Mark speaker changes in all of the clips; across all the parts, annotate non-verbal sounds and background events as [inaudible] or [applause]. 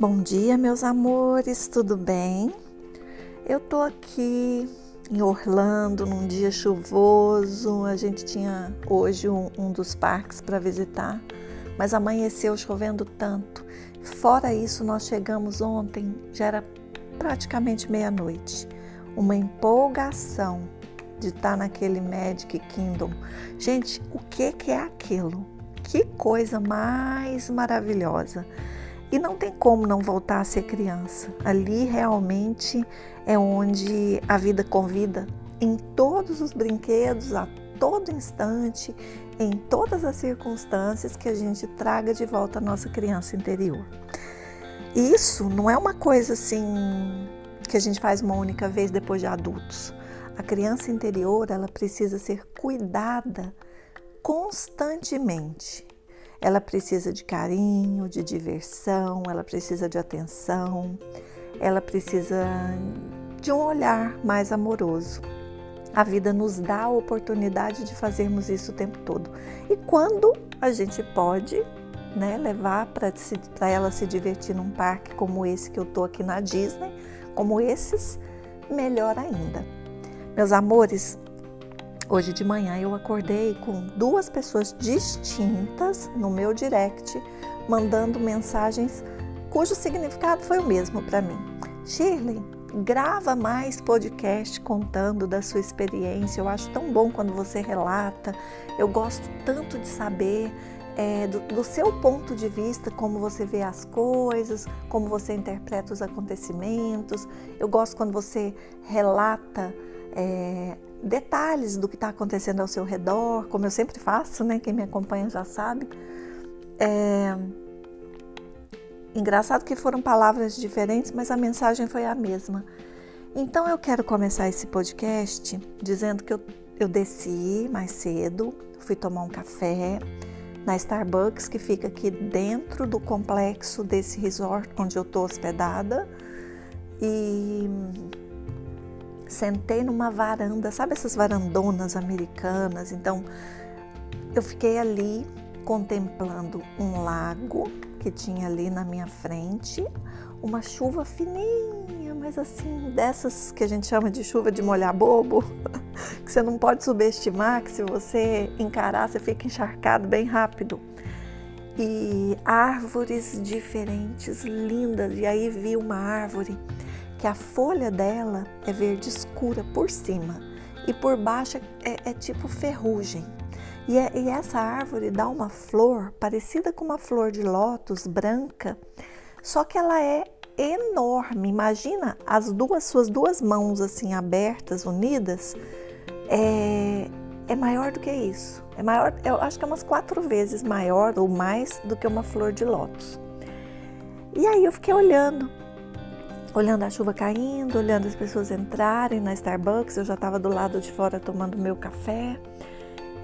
Speaker 1: Bom dia, meus amores, tudo bem? Eu tô aqui em Orlando num dia chuvoso. A gente tinha hoje um, um dos parques para visitar, mas amanheceu chovendo tanto. Fora isso, nós chegamos ontem, já era praticamente meia-noite. Uma empolgação de estar naquele Magic Kingdom. Gente, o que, que é aquilo? Que coisa mais maravilhosa! E não tem como não voltar a ser criança. Ali realmente é onde a vida convida em todos os brinquedos, a todo instante, em todas as circunstâncias que a gente traga de volta a nossa criança interior. Isso não é uma coisa assim que a gente faz uma única vez depois de adultos. A criança interior, ela precisa ser cuidada constantemente. Ela precisa de carinho, de diversão, ela precisa de atenção, ela precisa de um olhar mais amoroso. A vida nos dá a oportunidade de fazermos isso o tempo todo. E quando a gente pode né, levar para ela se divertir num parque como esse que eu estou aqui na Disney, como esses, melhor ainda. Meus amores, Hoje de manhã eu acordei com duas pessoas distintas no meu direct, mandando mensagens cujo significado foi o mesmo para mim. Shirley, grava mais podcast contando da sua experiência. Eu acho tão bom quando você relata. Eu gosto tanto de saber é, do, do, seu ponto de vista, como você vê as coisas, como você interpreta os acontecimentos. Eu gosto quando você relata é, detalhes do que está acontecendo ao seu redor, como eu sempre faço, né? Quem me acompanha já sabe. É... Engraçado que foram palavras diferentes, mas a mensagem foi a mesma. Então eu quero começar esse podcast dizendo que eu, eu desci mais cedo, fui tomar um café na Starbucks que fica aqui dentro do complexo desse resort onde eu estou hospedada e sentei numa varanda, sabe essas varandonas americanas? Então eu fiquei ali contemplando um lago que tinha ali na minha frente, uma chuva fininha, mas assim, dessas que a gente chama de chuva de molhar bobo, [laughs] que você não pode subestimar, que se você encarar, você fica encharcado bem rápido. E árvores diferentes, lindas, e aí vi uma árvore que a folha dela é verde escura por cima e por baixo é, é tipo ferrugem. E, é, e, essa árvore dá uma flor parecida com uma flor de lótus branca, só que ela é enorme. Imagina as duas suas duas mãos assim abertas, unidas, é, é maior do que isso. É maior, eu acho que é umas quatro vezes maior ou mais do que uma flor de lótus. E aí eu fiquei olhando olhando a chuva caindo, olhando as pessoas entrarem na Starbucks. Eu já estava do lado de fora tomando meu café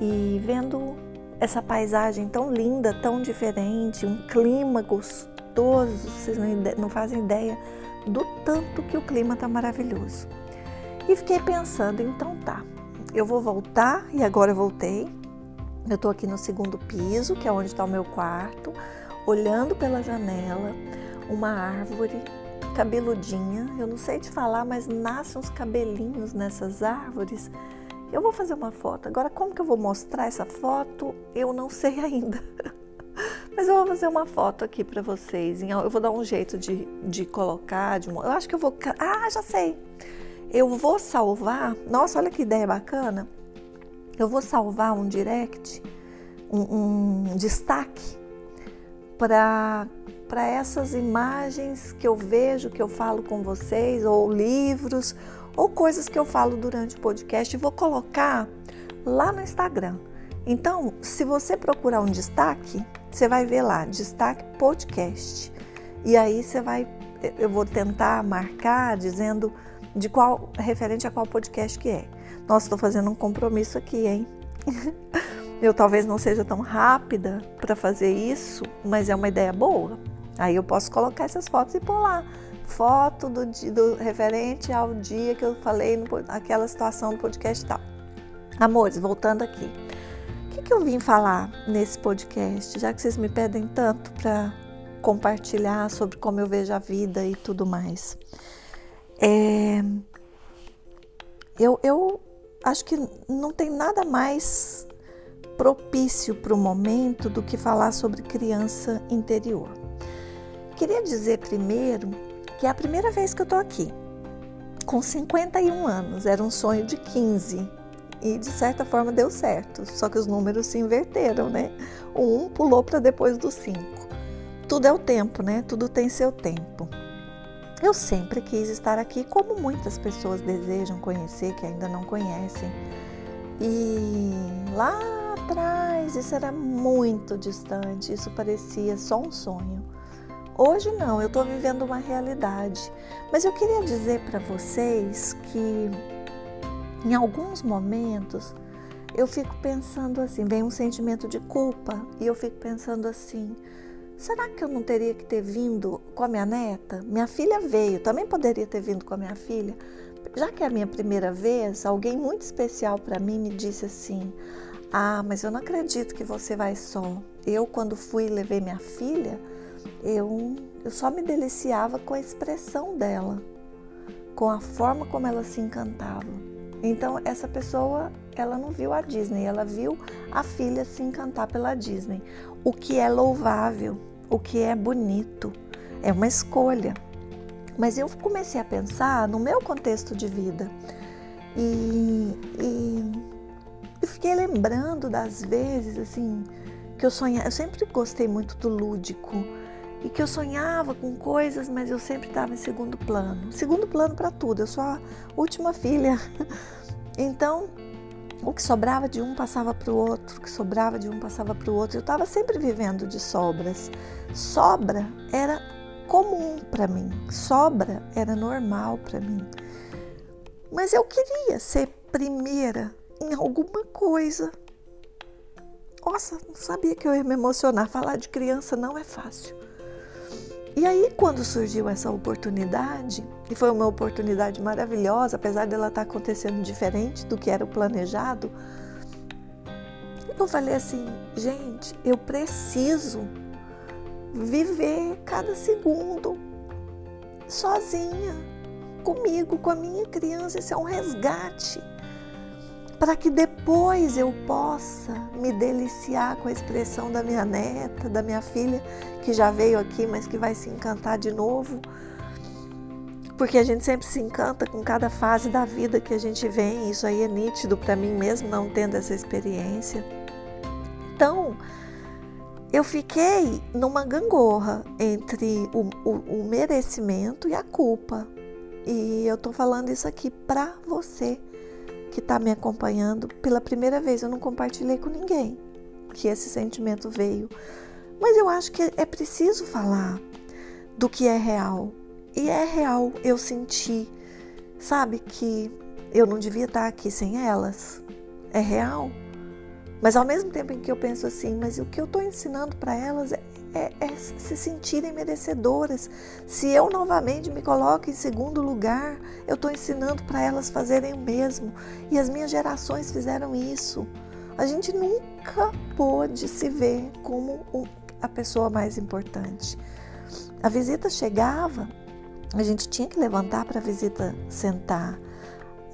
Speaker 1: e vendo essa paisagem tão linda, tão diferente, um clima gostoso. Vocês não fazem ideia do tanto que o clima está maravilhoso. E fiquei pensando, então tá, eu vou voltar e agora eu voltei. Eu estou aqui no segundo piso, que é onde está o meu quarto, olhando pela janela, uma árvore cabeludinha. Eu não sei te falar, mas nascem uns cabelinhos nessas árvores. Eu vou fazer uma foto. Agora, como que eu vou mostrar essa foto? Eu não sei ainda. [laughs] Mas eu vou fazer uma foto aqui para vocês. Eu vou dar um jeito de, de colocar. De, eu acho que eu vou. Ah, já sei. Eu vou salvar. Nossa, olha que ideia bacana. Eu vou salvar um direct, um, um destaque para para essas imagens que eu vejo, que eu falo com vocês, ou livros, ou coisas que eu falo durante o podcast, e vou colocar lá no Instagram. Então, se você procurar um destaque, você vai ver lá, destaque podcast. E aí você vai, eu vou tentar marcar dizendo de qual, referente a qual podcast que é. Nossa, estou fazendo um compromisso aqui, hein? [laughs] Eu talvez não seja tão rápida para fazer isso, mas é uma ideia boa. Aí eu posso colocar essas fotos e pôr lá. Foto do, do referente ao dia que eu falei naquela situação do podcast e tal. Amores, voltando aqui. O que, que eu vim falar nesse podcast? Já que vocês me pedem tanto para compartilhar sobre como eu vejo a vida e tudo mais. É, eu, eu acho que não tem nada mais propício para o momento do que falar sobre criança interior. Queria dizer primeiro que é a primeira vez que eu estou aqui, com 51 anos, era um sonho de 15 e de certa forma deu certo, só que os números se inverteram, né? O 1 pulou para depois do 5. Tudo é o tempo, né? Tudo tem seu tempo. Eu sempre quis estar aqui, como muitas pessoas desejam conhecer que ainda não conhecem. E lá atrás, isso era muito distante, isso parecia só um sonho. Hoje não, eu estou vivendo uma realidade. Mas eu queria dizer para vocês que em alguns momentos eu fico pensando assim, vem um sentimento de culpa e eu fico pensando assim, será que eu não teria que ter vindo com a minha neta? Minha filha veio, também poderia ter vindo com a minha filha. Já que é a minha primeira vez, alguém muito especial para mim me disse assim: "Ah, mas eu não acredito que você vai só. Eu quando fui levei minha filha, eu eu só me deliciava com a expressão dela, com a forma como ela se encantava. Então essa pessoa, ela não viu a Disney, ela viu a filha se encantar pela Disney. O que é louvável, o que é bonito, é uma escolha. Mas eu comecei a pensar no meu contexto de vida e, e, e fiquei lembrando das vezes assim que eu sonhava. Eu sempre gostei muito do lúdico e que eu sonhava com coisas, mas eu sempre estava em segundo plano. Segundo plano para tudo, eu sou a última filha. [laughs] Então, o que sobrava de um passava para o outro, o que sobrava de um passava para o outro. Eu estava sempre vivendo de sobras. Sobra era comum para mim, sobra era normal para mim. Mas eu queria ser primeira em alguma coisa. Nossa, não sabia que eu ia me emocionar. Falar de criança não é fácil. E aí, quando surgiu essa oportunidade, e foi uma oportunidade maravilhosa, apesar dela estar acontecendo diferente do que era o planejado, eu falei assim: gente, eu preciso viver cada segundo sozinha, comigo, com a minha criança. Isso é um resgate para que depois eu possa me deliciar com a expressão da minha neta, da minha filha, que já veio aqui, mas que vai se encantar de novo. Porque a gente sempre se encanta com cada fase da vida que a gente vem, isso aí é nítido para mim mesmo, não tendo essa experiência. Então, eu fiquei numa gangorra entre o, o, o merecimento e a culpa. E eu tô falando isso aqui para você que está me acompanhando pela primeira vez. Eu não compartilhei com ninguém que esse sentimento veio. Mas eu acho que é preciso falar do que é real. E é real eu senti, sabe, que eu não devia estar aqui sem elas. É real. Mas ao mesmo tempo em que eu penso assim, mas o que eu estou ensinando para elas é é, se sentirem merecedoras. Se eu novamente me coloco em segundo lugar, eu estou ensinando para elas fazerem o mesmo. E as minhas gerações fizeram isso. A gente nunca pôde se ver como a pessoa mais importante. A visita chegava, a gente tinha que levantar para a visita sentar.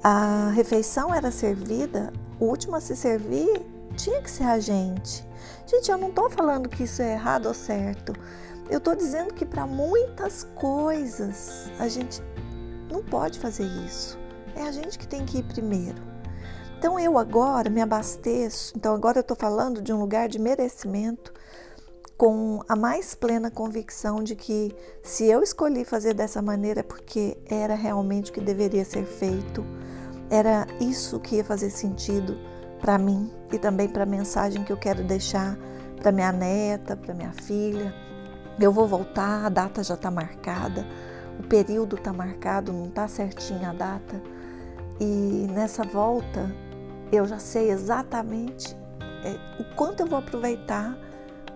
Speaker 1: A refeição era servida, o último a se servir tinha que ser a gente. Gente, eu não estou falando que isso é errado ou certo. Eu estou dizendo que para muitas coisas a gente não pode fazer isso. É a gente que tem que ir primeiro. Então eu agora me abasteço. Então agora eu estou falando de um lugar de merecimento com a mais plena convicção de que se eu escolhi fazer dessa maneira é porque era realmente o que deveria ser feito, era isso que ia fazer sentido para mim e também para a mensagem que eu quero deixar para minha neta, para minha filha. Eu vou voltar, a data já está marcada, o período está marcado, não está certinha a data. E nessa volta eu já sei exatamente é, o quanto eu vou aproveitar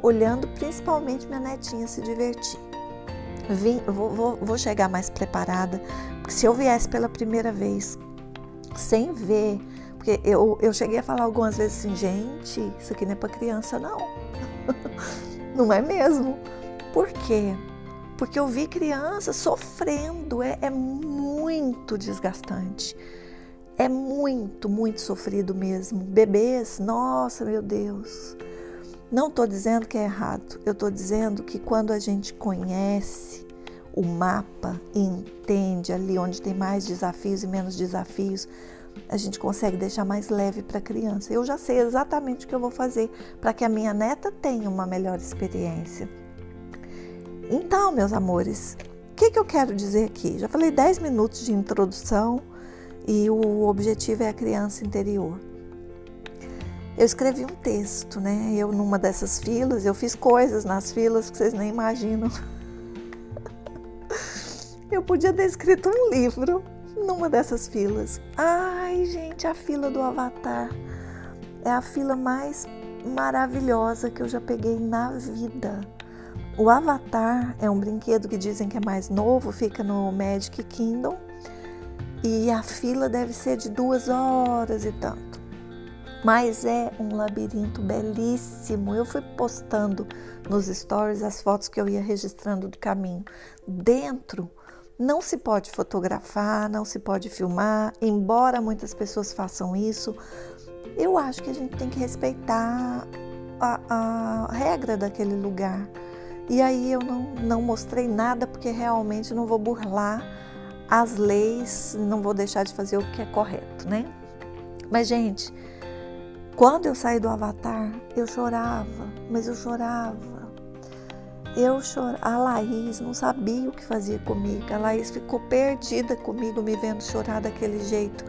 Speaker 1: olhando principalmente minha netinha se divertir. Vim, vou, vou, vou chegar mais preparada, porque se eu viesse pela primeira vez sem ver porque eu, eu cheguei a falar algumas vezes assim, gente, isso aqui não é para criança, não. [laughs] não é mesmo. Por quê? Porque eu vi crianças sofrendo, é, é muito desgastante. É muito, muito sofrido mesmo. Bebês, nossa, meu Deus. Não estou dizendo que é errado, eu estou dizendo que quando a gente conhece o mapa e entende ali onde tem mais desafios e menos desafios, a gente consegue deixar mais leve para a criança. Eu já sei exatamente o que eu vou fazer para que a minha neta tenha uma melhor experiência. Então, meus amores, o que, que eu quero dizer aqui? Já falei 10 minutos de introdução e o objetivo é a criança interior. Eu escrevi um texto, né? Eu numa dessas filas, eu fiz coisas nas filas que vocês nem imaginam. [laughs] Eu podia ter escrito um livro numa dessas filas. Ai, gente, a fila do Avatar é a fila mais maravilhosa que eu já peguei na vida. O Avatar é um brinquedo que dizem que é mais novo, fica no Magic Kingdom e a fila deve ser de duas horas e tanto. Mas é um labirinto belíssimo. Eu fui postando nos stories as fotos que eu ia registrando do caminho. Dentro não se pode fotografar, não se pode filmar, embora muitas pessoas façam isso. Eu acho que a gente tem que respeitar a, a regra daquele lugar. E aí eu não, não mostrei nada porque realmente não vou burlar as leis, não vou deixar de fazer o que é correto, né? Mas, gente, quando eu saí do Avatar, eu chorava, mas eu chorava eu chorava. A Laís não sabia o que fazia comigo. A Laís ficou perdida comigo, me vendo chorar daquele jeito.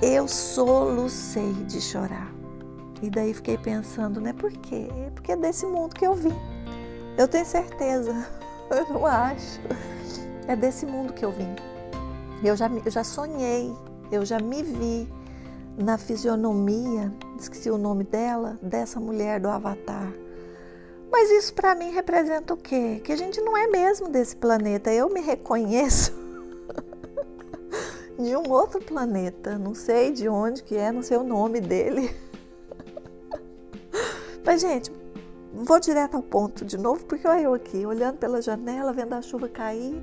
Speaker 1: Eu solucei de chorar. E daí fiquei pensando, né? Por quê? Porque é desse mundo que eu vim. Eu tenho certeza. [laughs] Eu não acho. É desse mundo que eu vim. Eu já, eu já sonhei, eu já me vi na fisionomia, esqueci o nome dela, dessa mulher do Avatar mas isso para mim representa o quê? Que a gente não é mesmo desse planeta. Eu me reconheço [laughs] de um outro planeta. Não sei de onde que é, não sei o nome dele. [laughs] Mas, gente, vou direto ao ponto de novo, porque olha eu aqui, olhando pela janela, vendo a chuva cair.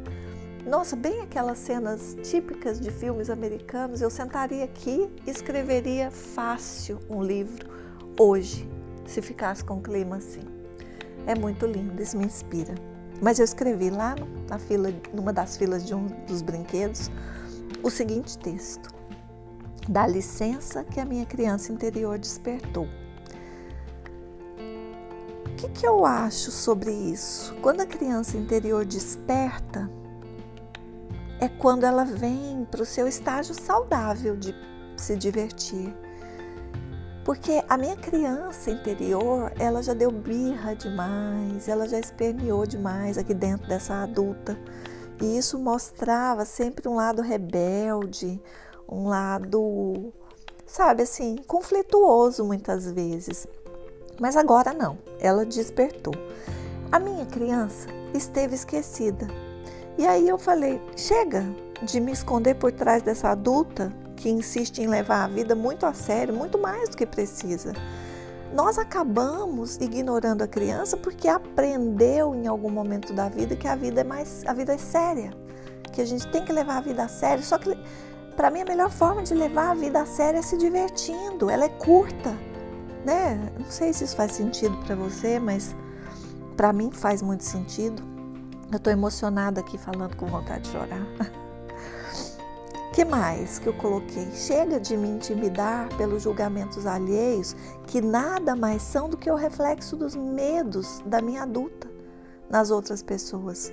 Speaker 1: Nossa, bem aquelas cenas típicas de filmes americanos. Eu sentaria aqui e escreveria fácil um livro hoje, se ficasse com um clima assim. É muito lindo, isso me inspira. Mas eu escrevi lá na fila, numa das filas de um dos brinquedos, o seguinte texto: Dá licença que a minha criança interior despertou. O que, que eu acho sobre isso? Quando a criança interior desperta, é quando ela vem para o seu estágio saudável de se divertir porque a minha criança interior, ela já deu birra demais, ela já esperneou demais aqui dentro dessa adulta. E isso mostrava sempre um lado rebelde, um lado, sabe assim, conflituoso muitas vezes. Mas agora não, ela despertou. A minha criança esteve esquecida. E aí eu falei: chega de me esconder por trás dessa adulta que insiste em levar a vida muito a sério, muito mais do que precisa. Nós acabamos ignorando a criança porque aprendeu em algum momento da vida que a vida é mais, a vida é séria, que a gente tem que levar a vida a sério. Só que para mim a melhor forma de levar a vida a sério é se divertindo. Ela é curta, né? Não sei se isso faz sentido para você, mas para mim faz muito sentido. Eu estou emocionada aqui falando com vontade de chorar. [laughs] que mais que eu coloquei? Chega de me intimidar pelos julgamentos alheios, que nada mais são do que o reflexo dos medos da minha adulta nas outras pessoas.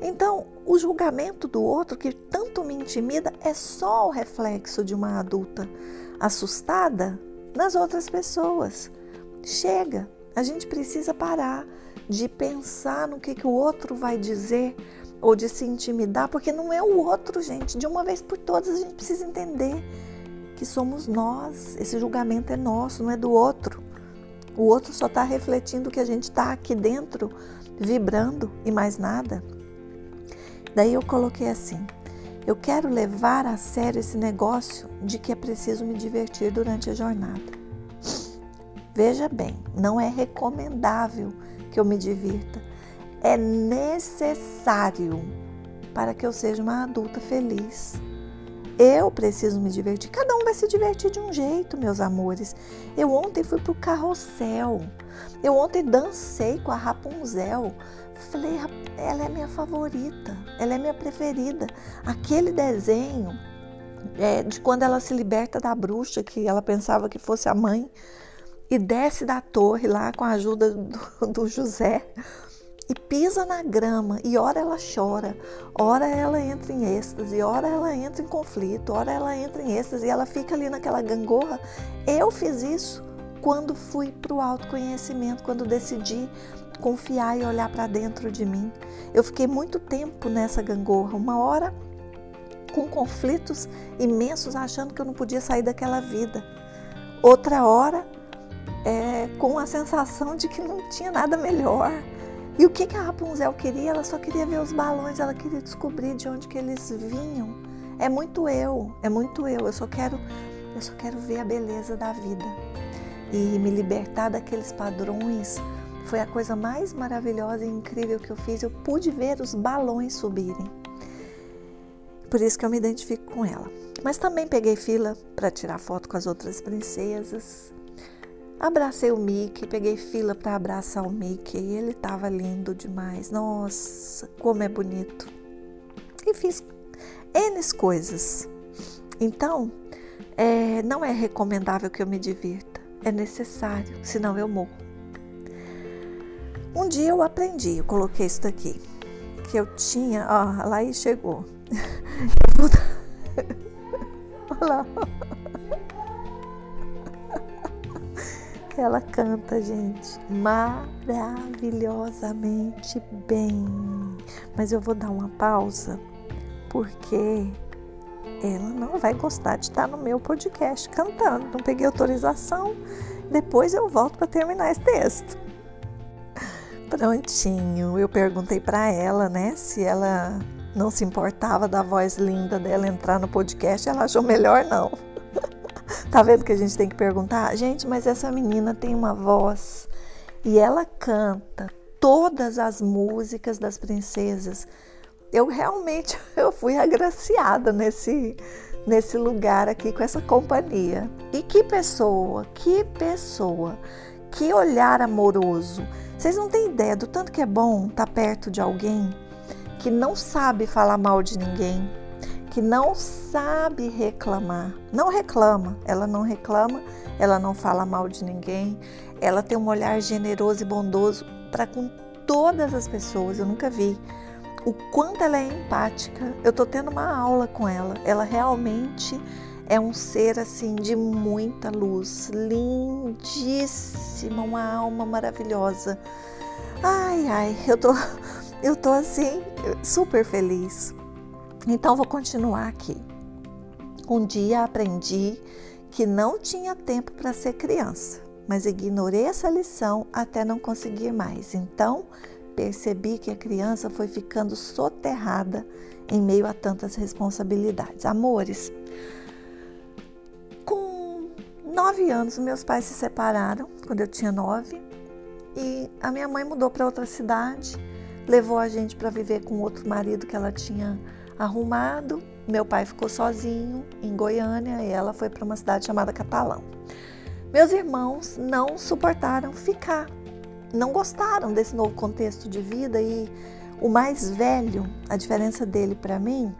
Speaker 1: Então, o julgamento do outro que tanto me intimida é só o reflexo de uma adulta assustada nas outras pessoas. Chega, a gente precisa parar de pensar no que, que o outro vai dizer ou de se intimidar, porque não é o outro, gente. De uma vez por todas a gente precisa entender que somos nós. Esse julgamento é nosso, não é do outro. O outro só está refletindo que a gente está aqui dentro, vibrando e mais nada. Daí eu coloquei assim: eu quero levar a sério esse negócio de que é preciso me divertir durante a jornada. Veja bem, não é recomendável que eu me divirta é necessário para que eu seja uma adulta feliz. Eu preciso me divertir. Cada um vai se divertir de um jeito, meus amores. Eu ontem fui pro carrossel. Eu ontem dancei com a Rapunzel. Falei, ela é minha favorita, ela é minha preferida. Aquele desenho é, de quando ela se liberta da bruxa, que ela pensava que fosse a mãe, e desce da torre lá com a ajuda do, do José e pisa na grama e ora ela chora, ora ela entra em êxtase, ora ela entra em conflito, ora ela entra em êxtase e ela fica ali naquela gangorra. Eu fiz isso quando fui para o autoconhecimento, quando decidi confiar e olhar para dentro de mim. Eu fiquei muito tempo nessa gangorra, uma hora com conflitos imensos, achando que eu não podia sair daquela vida. Outra hora é, com a sensação de que não tinha nada melhor e o que, que a Rapunzel queria? Ela só queria ver os balões, ela queria descobrir de onde que eles vinham. É muito eu, é muito eu. Eu só quero, eu só quero ver a beleza da vida e me libertar daqueles padrões. Foi a coisa mais maravilhosa e incrível que eu fiz. Eu pude ver os balões subirem. Por isso que eu me identifico com ela. Mas também peguei fila para tirar foto com as outras princesas. Abracei o Mickey, peguei fila para abraçar o Mickey. Ele estava lindo demais. Nossa, como é bonito. E fiz N coisas. Então, é, não é recomendável que eu me divirta. É necessário, senão eu morro. Um dia eu aprendi, eu coloquei isso daqui. Que eu tinha, ó, lá e chegou. [laughs] [laughs] Olha lá. Ela canta, gente, maravilhosamente bem. Mas eu vou dar uma pausa porque ela não vai gostar de estar no meu podcast cantando. Não peguei autorização. Depois eu volto para terminar esse texto. Prontinho. Eu perguntei para ela, né, se ela não se importava da voz linda dela entrar no podcast. Ela achou melhor não. Tá vendo que a gente tem que perguntar? Gente, mas essa menina tem uma voz e ela canta todas as músicas das princesas. Eu realmente [laughs] eu fui agraciada nesse nesse lugar aqui com essa companhia. E que pessoa, que pessoa, que olhar amoroso. Vocês não têm ideia do tanto que é bom estar tá perto de alguém que não sabe falar mal de ninguém, que não sabe reclamar. Não reclama, ela não reclama, ela não fala mal de ninguém, ela tem um olhar generoso e bondoso para com todas as pessoas. Eu nunca vi o quanto ela é empática. Eu tô tendo uma aula com ela. Ela realmente é um ser assim de muita luz, lindíssima, uma alma maravilhosa. Ai, ai, eu tô [laughs] eu tô assim super feliz. Então vou continuar aqui. Um dia aprendi que não tinha tempo para ser criança, mas ignorei essa lição até não conseguir mais. Então percebi que a criança foi ficando soterrada em meio a tantas responsabilidades. Amores, com nove anos, meus pais se separaram, quando eu tinha nove, e a minha mãe mudou para outra cidade, levou a gente para viver com outro marido que ela tinha arrumado. Meu pai ficou sozinho em Goiânia e ela foi para uma cidade chamada Catalão. Meus irmãos não suportaram ficar, não gostaram desse novo contexto de vida e o mais velho, a diferença dele para mim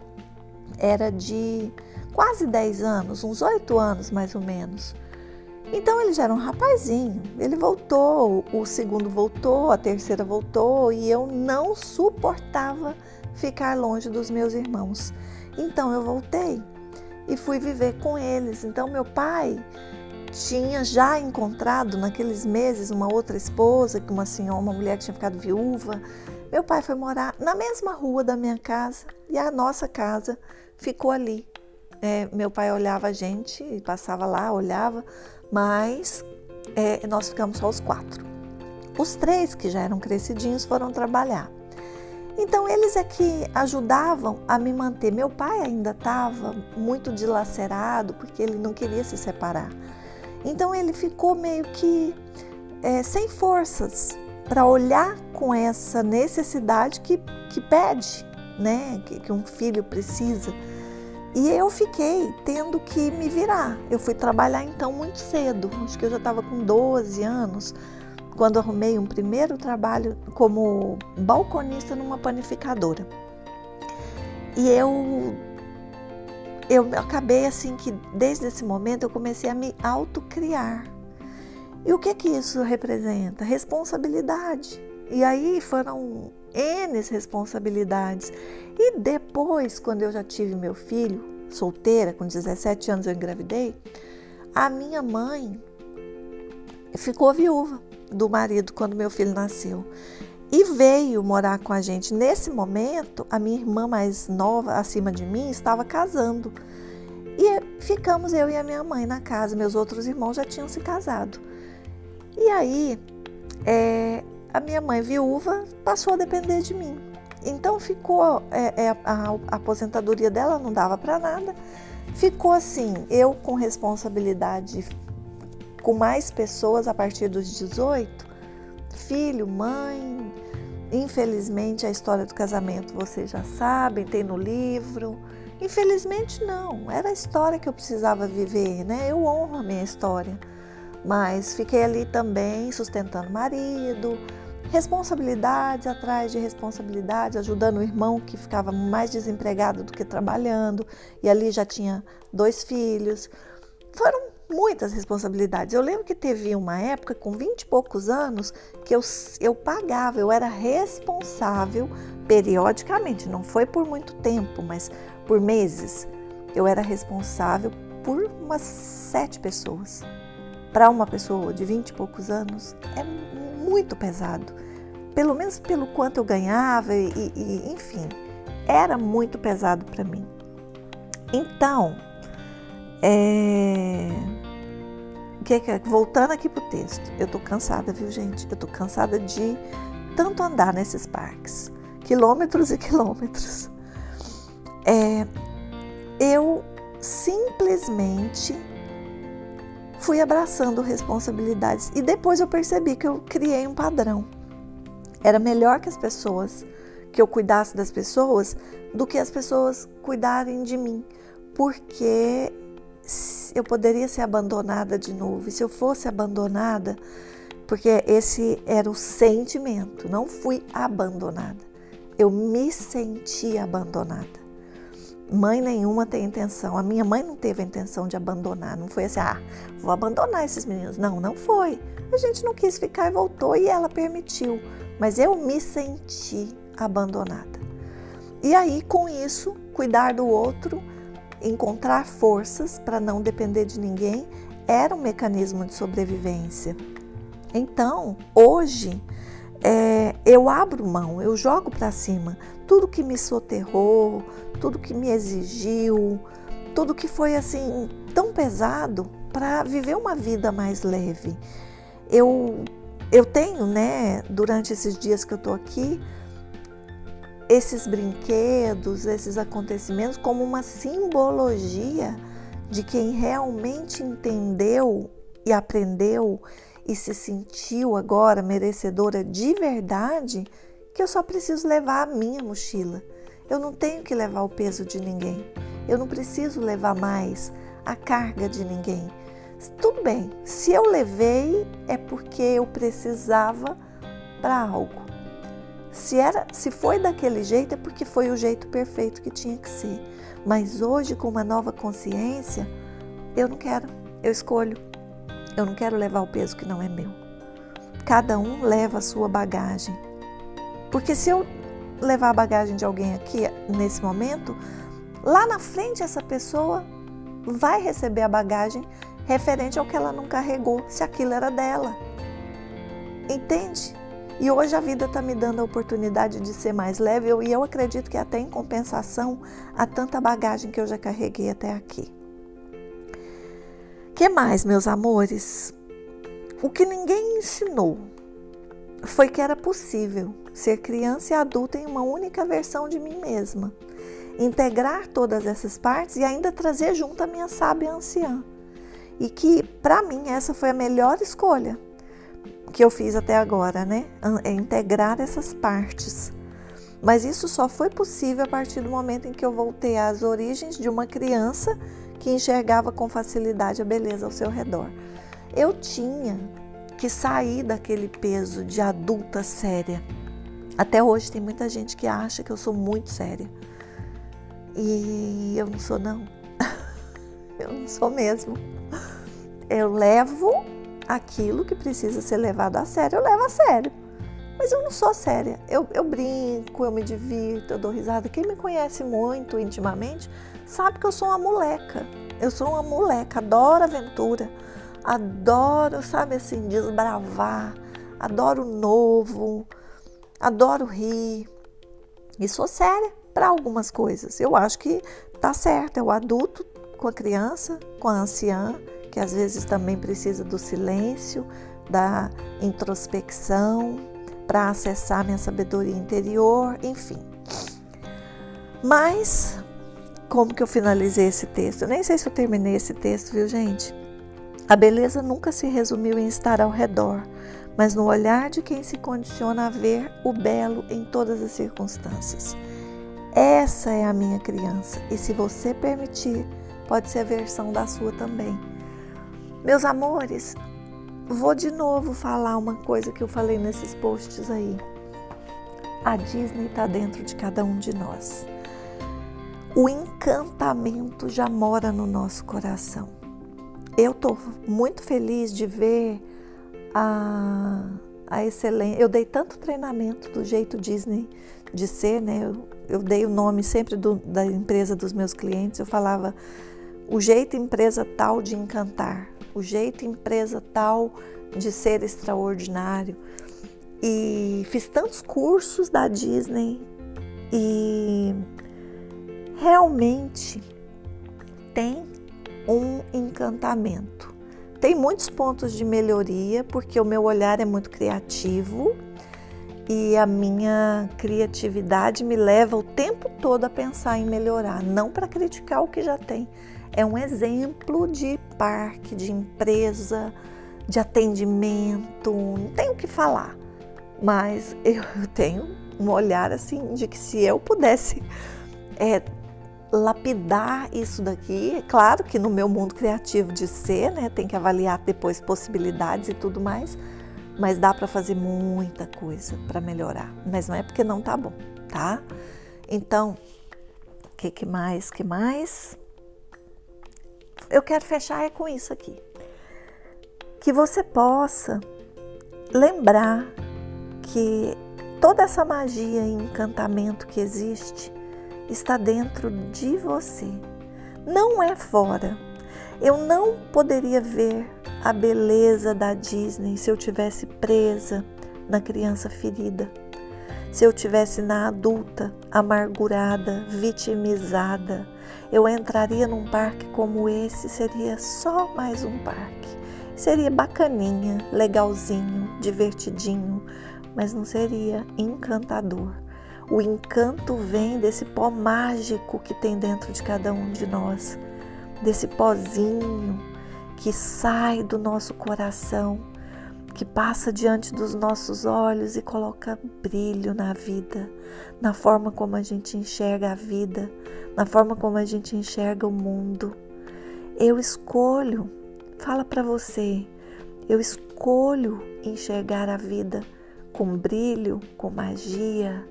Speaker 1: era de quase 10 anos, uns 8 anos mais ou menos. Então ele já era um rapazinho. Ele voltou, o segundo voltou, a terceira voltou e eu não suportava ficar longe dos meus irmãos. Então eu voltei e fui viver com eles. Então meu pai tinha já encontrado naqueles meses uma outra esposa, uma senhora, uma mulher que tinha ficado viúva. Meu pai foi morar na mesma rua da minha casa e a nossa casa ficou ali. É, meu pai olhava a gente, passava lá, olhava, mas é, nós ficamos só os quatro. Os três que já eram crescidinhos foram trabalhar. Então eles é que ajudavam a me manter. Meu pai ainda estava muito dilacerado porque ele não queria se separar. Então ele ficou meio que é, sem forças para olhar com essa necessidade que, que pede, né? Que, que um filho precisa. E eu fiquei tendo que me virar. Eu fui trabalhar então muito cedo, acho que eu já estava com 12 anos, quando arrumei um primeiro trabalho como balconista numa panificadora. E eu eu acabei assim que desde esse momento eu comecei a me autocriar. E o que que isso representa? Responsabilidade. E aí foram N responsabilidades. E depois, quando eu já tive meu filho, solteira, com 17 anos eu engravidei, a minha mãe ficou viúva do marido quando meu filho nasceu e veio morar com a gente. Nesse momento, a minha irmã mais nova, acima de mim, estava casando. E ficamos eu e a minha mãe na casa. Meus outros irmãos já tinham se casado. E aí, é, a minha mãe viúva passou a depender de mim. Então ficou é, é, a, a, aposentadoria dela não dava para nada. Ficou assim, eu com responsabilidade com mais pessoas a partir dos 18, filho, mãe. Infelizmente, a história do casamento vocês já sabem, tem no livro. Infelizmente, não. Era a história que eu precisava viver, né? Eu honro a minha história. Mas fiquei ali também sustentando marido, responsabilidades atrás de responsabilidades, ajudando o irmão que ficava mais desempregado do que trabalhando, e ali já tinha dois filhos. Foram muitas responsabilidades. Eu lembro que teve uma época, com 20 e poucos anos, que eu, eu pagava, eu era responsável periodicamente, não foi por muito tempo, mas por meses. Eu era responsável por umas sete pessoas. Para uma pessoa de 20 e poucos anos, é muito pesado. Pelo menos pelo quanto eu ganhava, e, e enfim, era muito pesado para mim. Então, é que, que, voltando aqui pro texto, eu tô cansada, viu, gente? Eu tô cansada de tanto andar nesses parques, quilômetros e quilômetros. É, eu simplesmente fui abraçando responsabilidades e depois eu percebi que eu criei um padrão. Era melhor que as pessoas, que eu cuidasse das pessoas, do que as pessoas cuidarem de mim, porque eu poderia ser abandonada de novo. E se eu fosse abandonada, porque esse era o sentimento, não fui abandonada. Eu me senti abandonada. Mãe nenhuma tem intenção. A minha mãe não teve a intenção de abandonar. Não foi assim, ah, vou abandonar esses meninos. Não, não foi. A gente não quis ficar e voltou e ela permitiu. Mas eu me senti abandonada. E aí, com isso, cuidar do outro encontrar forças para não depender de ninguém era um mecanismo de sobrevivência. Então, hoje, é, eu abro mão, eu jogo para cima tudo que me soterrou, tudo que me exigiu, tudo que foi assim tão pesado para viver uma vida mais leve. Eu, eu tenho, né, durante esses dias que eu estou aqui, esses brinquedos, esses acontecimentos como uma simbologia de quem realmente entendeu e aprendeu e se sentiu agora merecedora de verdade, que eu só preciso levar a minha mochila. Eu não tenho que levar o peso de ninguém. Eu não preciso levar mais a carga de ninguém. Tudo bem, se eu levei é porque eu precisava para algo. Se era, se foi daquele jeito é porque foi o jeito perfeito que tinha que ser. Mas hoje com uma nova consciência, eu não quero, eu escolho. Eu não quero levar o peso que não é meu. Cada um leva a sua bagagem. Porque se eu levar a bagagem de alguém aqui nesse momento, lá na frente essa pessoa vai receber a bagagem referente ao que ela não carregou, se aquilo era dela. Entende? E hoje a vida está me dando a oportunidade de ser mais leve e eu acredito que até em compensação a tanta bagagem que eu já carreguei até aqui. Que mais, meus amores? O que ninguém ensinou foi que era possível ser criança e adulta em uma única versão de mim mesma, integrar todas essas partes e ainda trazer junto a minha sábia anciã. E que, para mim, essa foi a melhor escolha que eu fiz até agora, né? É integrar essas partes. Mas isso só foi possível a partir do momento em que eu voltei às origens de uma criança que enxergava com facilidade a beleza ao seu redor. Eu tinha que sair daquele peso de adulta séria. Até hoje tem muita gente que acha que eu sou muito séria. E eu não sou não. [laughs] eu não sou mesmo. Eu levo aquilo que precisa ser levado a sério, eu levo a sério. Mas eu não sou séria. Eu, eu brinco, eu me divirto, eu dou risada. Quem me conhece muito intimamente sabe que eu sou uma moleca. Eu sou uma moleca, adoro aventura, adoro, sabe assim, desbravar, adoro novo, adoro rir. E sou séria para algumas coisas. Eu acho que tá certo, é o adulto com a criança, com a anciã, que às vezes também precisa do silêncio, da introspecção, para acessar minha sabedoria interior, enfim. Mas, como que eu finalizei esse texto? Eu nem sei se eu terminei esse texto, viu, gente? A beleza nunca se resumiu em estar ao redor, mas no olhar de quem se condiciona a ver o belo em todas as circunstâncias. Essa é a minha criança, e se você permitir, pode ser a versão da sua também. Meus amores, vou de novo falar uma coisa que eu falei nesses posts aí. A Disney está dentro de cada um de nós. O encantamento já mora no nosso coração. Eu estou muito feliz de ver a, a excelência. Eu dei tanto treinamento do jeito Disney de ser, né? Eu, eu dei o nome sempre do, da empresa dos meus clientes. Eu falava o jeito empresa tal de encantar o jeito empresa tal de ser extraordinário. E fiz tantos cursos da Disney e realmente tem um encantamento. Tem muitos pontos de melhoria, porque o meu olhar é muito criativo e a minha criatividade me leva o tempo todo a pensar em melhorar, não para criticar o que já tem, é um exemplo de parque, de empresa, de atendimento, não tenho o que falar, mas [laughs] eu tenho um olhar assim de que se eu pudesse é, lapidar isso daqui, é claro que no meu mundo criativo de ser, né, tem que avaliar depois possibilidades e tudo mais, mas dá para fazer muita coisa para melhorar, mas não é porque não tá bom, tá? Então, o que, que mais? Que mais? Eu quero fechar é com isso aqui. Que você possa lembrar que toda essa magia e encantamento que existe está dentro de você, não é fora. Eu não poderia ver a beleza da Disney se eu tivesse presa na criança ferida, se eu tivesse na adulta amargurada, vitimizada, eu entraria num parque como esse, seria só mais um parque. Seria bacaninha, legalzinho, divertidinho, mas não seria encantador. O encanto vem desse pó mágico que tem dentro de cada um de nós, desse pozinho que sai do nosso coração, que passa diante dos nossos olhos e coloca brilho na vida, na forma como a gente enxerga a vida, na forma como a gente enxerga o mundo. Eu escolho, fala para você, eu escolho enxergar a vida com brilho, com magia.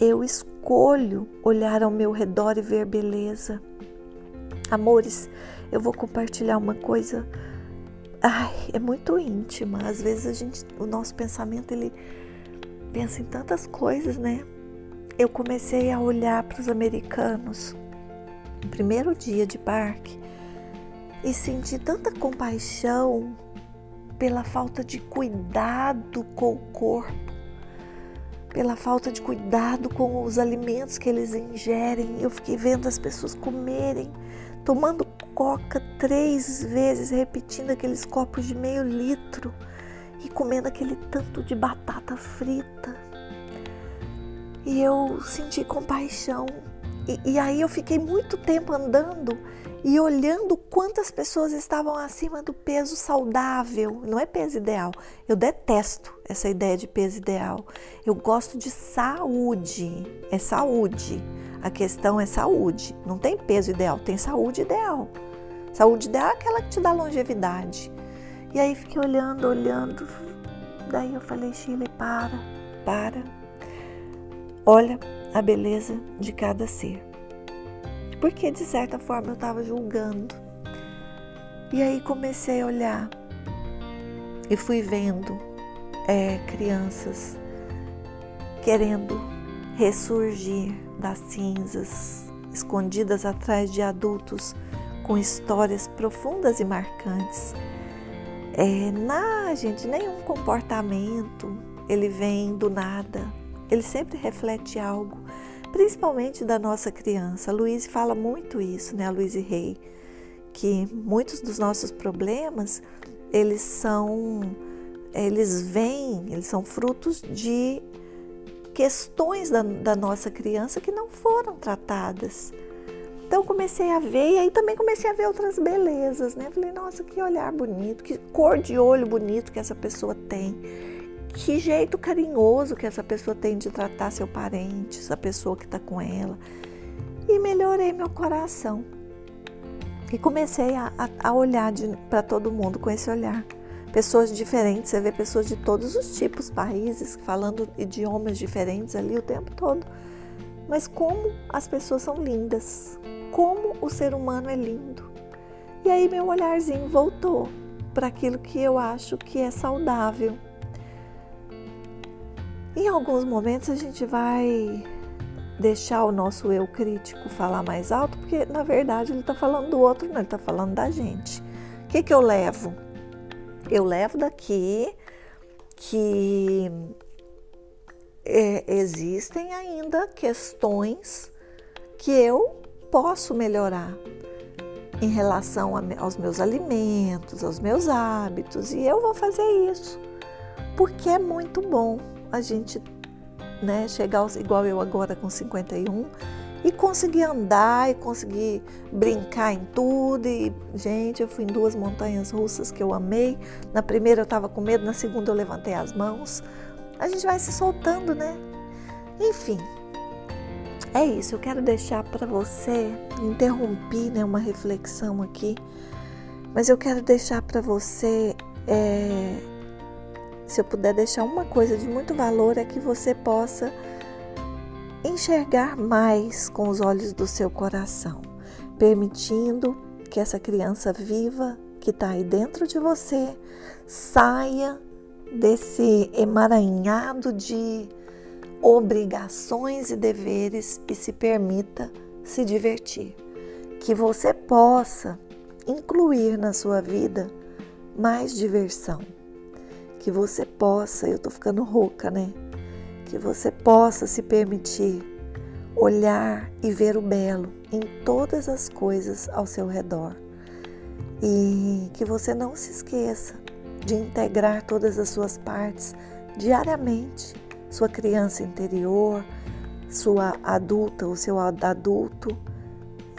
Speaker 1: Eu escolho olhar ao meu redor e ver beleza. Amores, eu vou compartilhar uma coisa. Ai, é muito íntima. Às vezes a gente, o nosso pensamento ele pensa em tantas coisas, né? eu comecei a olhar para os americanos no primeiro dia de parque e senti tanta compaixão pela falta de cuidado com o corpo, pela falta de cuidado com os alimentos que eles ingerem. Eu fiquei vendo as pessoas comerem, tomando coca três vezes, repetindo aqueles copos de meio litro e comendo aquele tanto de batata frita e eu senti compaixão e, e aí eu fiquei muito tempo andando e olhando quantas pessoas estavam acima do peso saudável. Não é peso ideal. Eu detesto essa ideia de peso ideal. Eu gosto de saúde. É saúde. A questão é saúde. Não tem peso ideal, tem saúde ideal. Saúde ideal é aquela que te dá longevidade. E aí fiquei olhando, olhando. Daí eu falei, Chile, para, para. Olha a beleza de cada ser porque de certa forma eu estava julgando. E aí comecei a olhar e fui vendo é, crianças querendo ressurgir das cinzas, escondidas atrás de adultos com histórias profundas e marcantes. É, na gente, nenhum comportamento ele vem do nada, ele sempre reflete algo principalmente da nossa criança. A Luiz fala muito isso, né, a Luiz Rei, que muitos dos nossos problemas, eles são eles vêm, eles são frutos de questões da, da nossa criança que não foram tratadas. Então comecei a ver e aí também comecei a ver outras belezas, né? Falei, nossa, que olhar bonito, que cor de olho bonito que essa pessoa tem que jeito carinhoso que essa pessoa tem de tratar seu parente, essa pessoa que está com ela. E melhorei meu coração. E comecei a, a, olhar para todo mundo com esse olhar. Pessoas diferentes, você vê pessoas de todos os tipos, países, falando idiomas diferentes ali o tempo todo. Mas como as pessoas são lindas, como o ser humano é lindo. E aí meu olharzinho voltou para aquilo que eu acho que é saudável em alguns momentos a gente vai deixar o nosso eu crítico falar mais alto, porque na verdade ele está falando do outro, não, ele está falando da gente. O que, que eu levo? Eu levo daqui que é, existem ainda questões que eu posso melhorar em relação a, aos meus alimentos, aos meus hábitos, e eu vou fazer isso porque é muito bom a gente né, chegar aos, igual eu agora com 51 e conseguir andar e conseguir brincar em tudo. E, gente, eu fui em duas montanhas russas que eu amei. Na primeira eu estava com medo, na segunda eu levantei as mãos. A gente vai se soltando, né? Enfim, é isso. Eu quero deixar para você, interrompi né, uma reflexão aqui, mas eu quero deixar para você. É, se eu puder deixar uma coisa de muito valor, é que você possa enxergar mais com os olhos do seu coração, permitindo que essa criança viva que está aí dentro de você saia desse emaranhado de obrigações e deveres e se permita se divertir. Que você possa incluir na sua vida mais diversão que você possa, eu estou ficando rouca, né? Que você possa se permitir olhar e ver o belo em todas as coisas ao seu redor. E que você não se esqueça de integrar todas as suas partes diariamente, sua criança interior, sua adulta, o seu adulto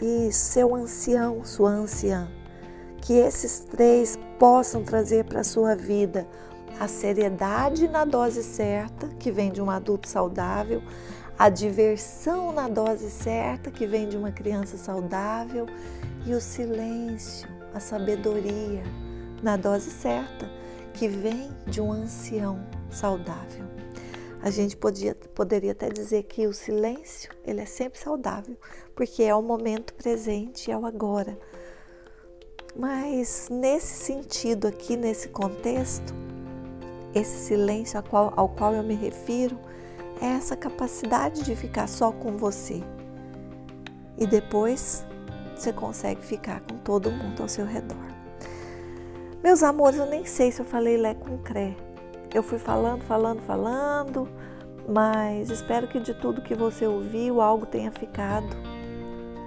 Speaker 1: e seu ancião, sua anciã. Que esses três possam trazer para a sua vida a seriedade na dose certa, que vem de um adulto saudável, a diversão na dose certa, que vem de uma criança saudável, e o silêncio, a sabedoria na dose certa, que vem de um ancião saudável. A gente podia, poderia até dizer que o silêncio ele é sempre saudável, porque é o momento presente, é o agora. Mas nesse sentido aqui, nesse contexto, esse silêncio ao qual, ao qual eu me refiro é essa capacidade de ficar só com você. E depois você consegue ficar com todo mundo ao seu redor. Meus amores, eu nem sei se eu falei Lé com Cré. Eu fui falando, falando, falando, mas espero que de tudo que você ouviu, algo tenha ficado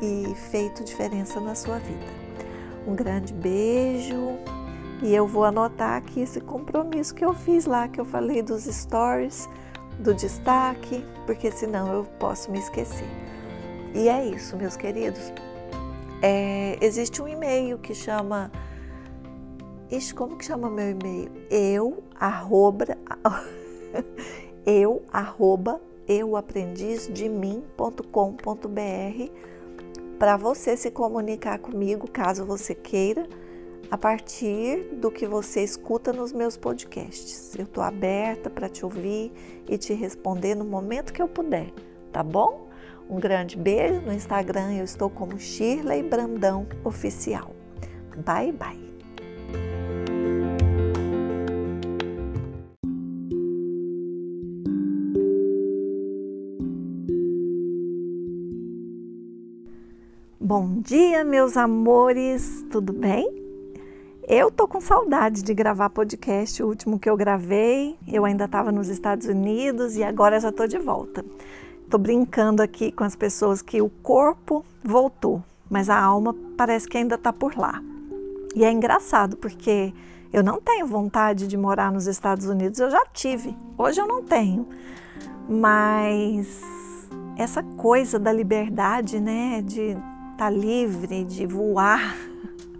Speaker 1: e feito diferença na sua vida. Um grande beijo e eu vou anotar aqui esse compromisso que eu fiz lá, que eu falei dos stories, do destaque, porque senão eu posso me esquecer. E é isso, meus queridos. É, existe um e-mail que chama. Ixi, como que chama meu e-mail? Eu, arroba. [laughs] eu, arroba, euaprendizdeMim.com.br para você se comunicar comigo, caso você queira, a partir do que você escuta nos meus podcasts. Eu estou aberta para te ouvir e te responder no momento que eu puder, tá bom? Um grande beijo. No Instagram eu estou como Shirley Brandão Oficial. Bye, bye. Bom dia, meus amores, tudo bem? Eu tô com saudade de gravar podcast. O último que eu gravei, eu ainda estava nos Estados Unidos e agora já tô de volta. Tô brincando aqui com as pessoas que o corpo voltou, mas a alma parece que ainda tá por lá. E é engraçado porque eu não tenho vontade de morar nos Estados Unidos, eu já tive. Hoje eu não tenho. Mas essa coisa da liberdade, né, de tá livre de voar,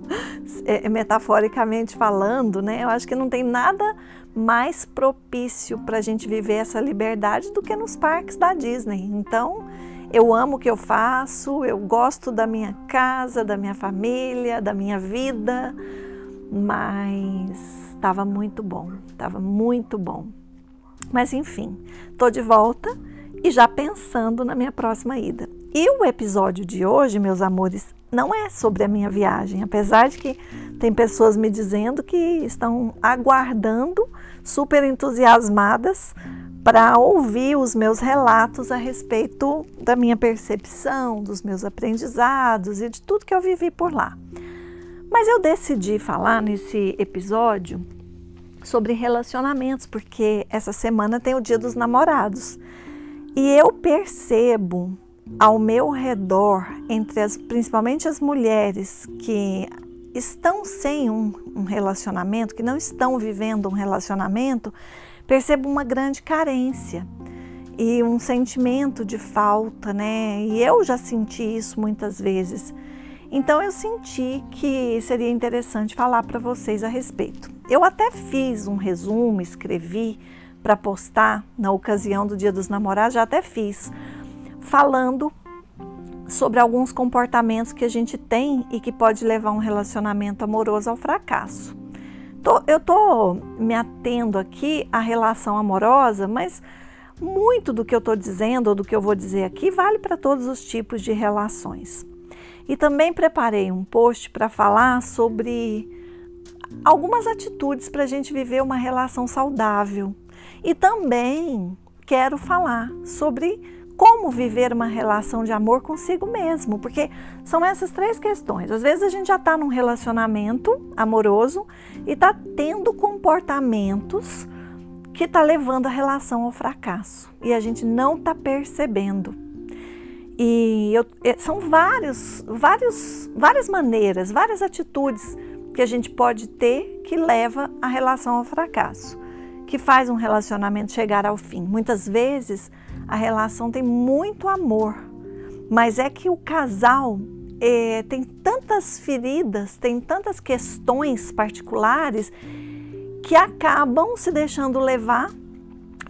Speaker 1: [laughs] é, metaforicamente falando, né? Eu acho que não tem nada mais propício para a gente viver essa liberdade do que nos parques da Disney. Então, eu amo o que eu faço, eu gosto da minha casa, da minha família, da minha vida, mas estava muito bom, estava muito bom. Mas enfim, estou de volta e já pensando na minha próxima ida. E o episódio de hoje, meus amores, não é sobre a minha viagem, apesar de que tem pessoas me dizendo que estão aguardando, super entusiasmadas, para ouvir os meus relatos a respeito da minha percepção, dos meus aprendizados e de tudo que eu vivi por lá. Mas eu decidi falar nesse episódio sobre relacionamentos, porque essa semana tem o Dia dos Namorados. E eu percebo ao meu redor, entre as, principalmente as mulheres que estão sem um, um relacionamento, que não estão vivendo um relacionamento, percebo uma grande carência e um sentimento de falta, né? E eu já senti isso muitas vezes. Então eu senti que seria interessante falar para vocês a respeito. Eu até fiz um resumo, escrevi para postar na ocasião do Dia dos Namorados, já até fiz falando sobre alguns comportamentos que a gente tem e que pode levar um relacionamento amoroso ao fracasso. Tô, eu estou me atendo aqui à relação amorosa, mas muito do que eu estou dizendo ou do que eu vou dizer aqui vale para todos os tipos de relações. E também preparei um post para falar sobre algumas atitudes para a gente viver uma relação saudável. E também quero falar sobre como viver uma relação de amor consigo mesmo, porque são essas três questões. Às vezes a gente já está num relacionamento amoroso e está tendo comportamentos que está levando a relação ao fracasso e a gente não está percebendo. E eu, são vários, vários, várias maneiras, várias atitudes que a gente pode ter que leva a relação ao fracasso, que faz um relacionamento chegar ao fim. Muitas vezes a relação tem muito amor, mas é que o casal é, tem tantas feridas, tem tantas questões particulares que acabam se deixando levar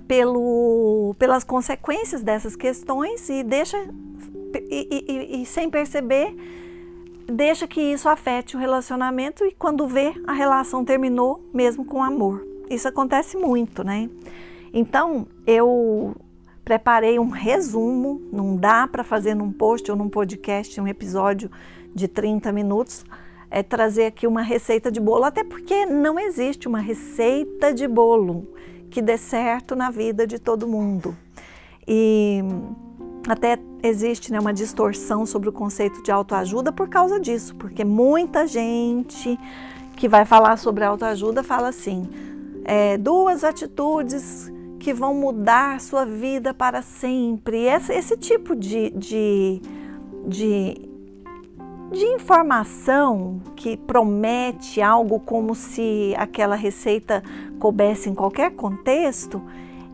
Speaker 1: pelo, pelas consequências dessas questões e deixa e, e, e, sem perceber deixa que isso afete o relacionamento e quando vê a relação terminou mesmo com amor. Isso acontece muito, né? Então eu preparei um resumo, não dá para fazer num post ou num podcast um episódio de 30 minutos, é trazer aqui uma receita de bolo, até porque não existe uma receita de bolo que dê certo na vida de todo mundo. E até existe né, uma distorção sobre o conceito de autoajuda por causa disso, porque muita gente que vai falar sobre autoajuda fala assim: é, duas atitudes que vão mudar sua vida para sempre. Esse, esse tipo de, de, de, de informação que promete algo como se aquela receita coubesse em qualquer contexto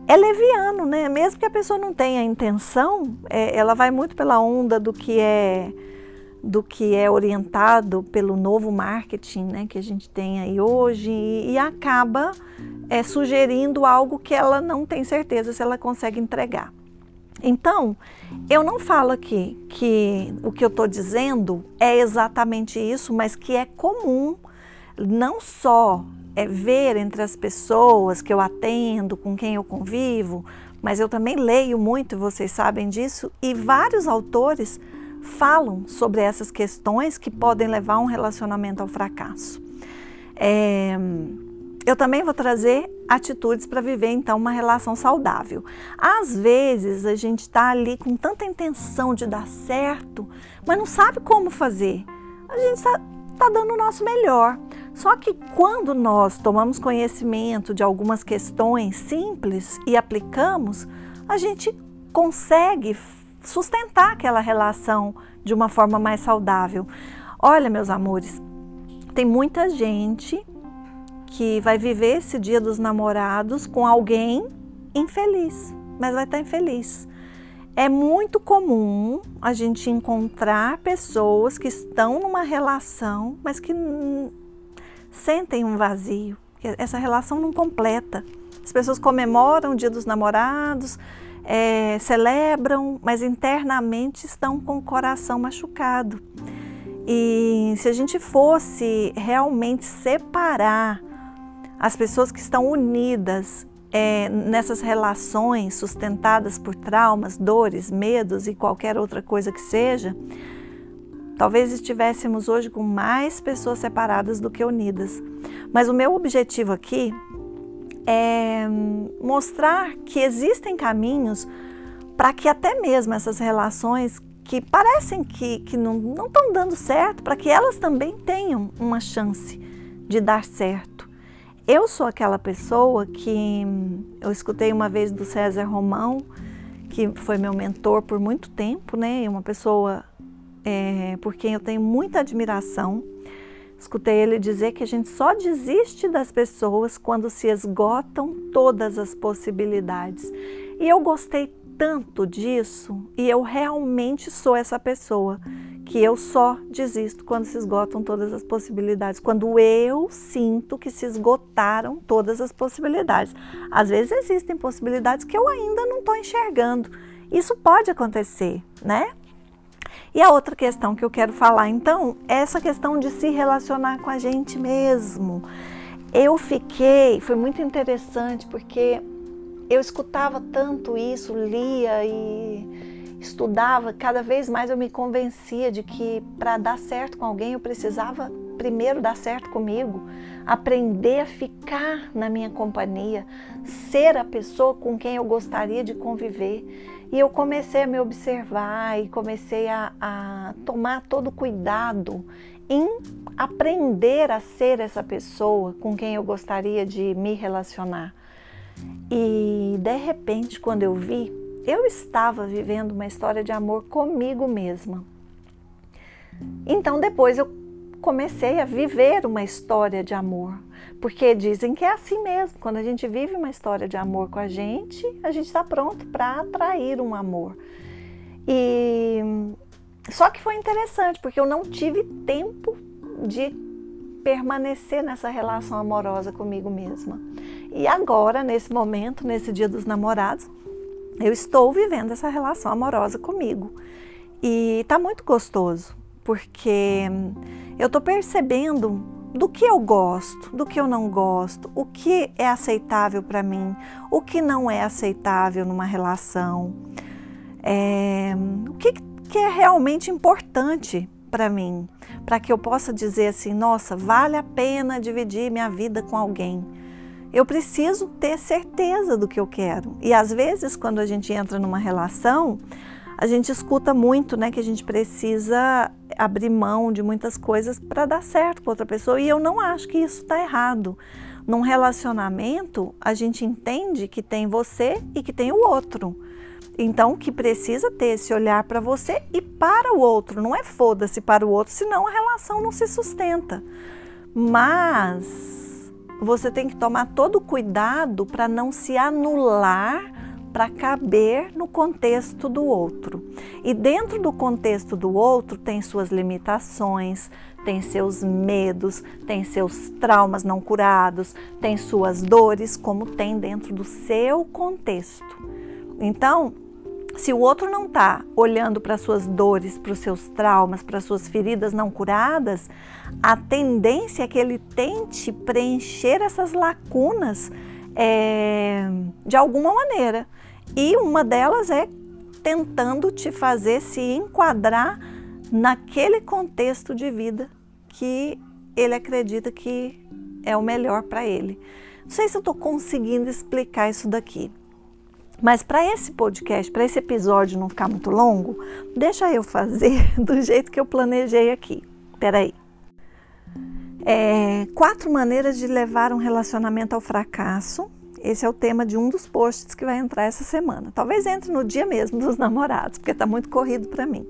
Speaker 1: é leviano, né? Mesmo que a pessoa não tenha intenção, é, ela vai muito pela onda do que é do que é orientado pelo novo marketing, né, que a gente tem aí hoje e, e acaba é, sugerindo algo que ela não tem certeza se ela consegue entregar. Então, eu não falo aqui que o que eu estou dizendo é exatamente isso, mas que é comum não só é, ver entre as pessoas que eu atendo, com quem eu convivo, mas eu também leio muito, vocês sabem disso, e vários autores falam sobre essas questões que podem levar um relacionamento ao fracasso. É, eu também vou trazer atitudes para viver então uma relação saudável. Às vezes a gente está ali com tanta intenção de dar certo, mas não sabe como fazer. A gente está tá dando o nosso melhor. Só que quando nós tomamos conhecimento de algumas questões simples e aplicamos, a gente consegue sustentar aquela relação de uma forma mais saudável. Olha, meus amores, tem muita gente que vai viver esse dia dos namorados com alguém infeliz, mas vai estar infeliz. É muito comum a gente encontrar pessoas que estão numa relação, mas que sentem um vazio, essa relação não completa. As pessoas comemoram o dia dos namorados, é, celebram, mas internamente estão com o coração machucado. E se a gente fosse realmente separar as pessoas que estão unidas é, nessas relações sustentadas por traumas, dores, medos e qualquer outra coisa que seja, talvez estivéssemos hoje com mais pessoas separadas do que unidas. Mas o meu objetivo aqui é mostrar que existem caminhos para que até mesmo essas relações que parecem que, que não estão dando certo, para que elas também tenham uma chance de dar certo. Eu sou aquela pessoa que eu escutei uma vez do César Romão, que foi meu mentor por muito tempo, né? Uma pessoa é, por quem eu tenho muita admiração. Escutei ele dizer que a gente só desiste das pessoas quando se esgotam todas as possibilidades. E eu gostei tanto disso e eu realmente sou essa pessoa que eu só desisto quando se esgotam todas as possibilidades, quando eu sinto que se esgotaram todas as possibilidades. Às vezes existem possibilidades que eu ainda não estou enxergando. Isso pode acontecer, né? E a outra questão que eu quero falar então é essa questão de se relacionar com a gente mesmo. Eu fiquei, foi muito interessante porque eu escutava tanto isso, lia e estudava, cada vez mais eu me convencia de que para dar certo com alguém eu precisava primeiro dar certo comigo, aprender a ficar na minha companhia, ser a pessoa com quem eu gostaria de conviver. E eu comecei a me observar e comecei a, a tomar todo cuidado em aprender a ser essa pessoa com quem eu gostaria de me relacionar. E de repente, quando eu vi, eu estava vivendo uma história de amor comigo mesma. Então, depois eu comecei a viver uma história de amor, porque dizem que é assim mesmo. Quando a gente vive uma história de amor com a gente, a gente está pronto para atrair um amor. E só que foi interessante, porque eu não tive tempo de permanecer nessa relação amorosa comigo mesma. E agora, nesse momento, nesse dia dos namorados, eu estou vivendo essa relação amorosa comigo. E tá muito gostoso, porque eu estou percebendo do que eu gosto, do que eu não gosto, o que é aceitável para mim, o que não é aceitável numa relação, é, o que, que é realmente importante para mim, para que eu possa dizer assim: nossa, vale a pena dividir minha vida com alguém. Eu preciso ter certeza do que eu quero. E às vezes, quando a gente entra numa relação, a gente escuta muito, né, que a gente precisa abrir mão de muitas coisas para dar certo com outra pessoa. E eu não acho que isso está errado. Num relacionamento, a gente entende que tem você e que tem o outro. Então, que precisa ter esse olhar para você e para o outro. Não é foda-se para o outro, senão a relação não se sustenta. Mas você tem que tomar todo cuidado para não se anular para caber no contexto do outro. E dentro do contexto do outro tem suas limitações, tem seus medos, tem seus traumas não curados, tem suas dores, como tem dentro do seu contexto. Então, se o outro não está olhando para suas dores, para os seus traumas, para suas feridas não curadas, a tendência é que ele tente preencher essas lacunas é, de alguma maneira. E uma delas é tentando te fazer se enquadrar naquele contexto de vida que ele acredita que é o melhor para ele. Não sei se eu estou conseguindo explicar isso daqui. Mas para esse podcast, para esse episódio não ficar muito longo, deixa eu fazer [laughs] do jeito que eu planejei aqui. Peraí. É, quatro maneiras de levar um relacionamento ao fracasso esse é o tema de um dos posts que vai entrar essa semana. Talvez entre no dia mesmo dos namorados, porque está muito corrido para mim.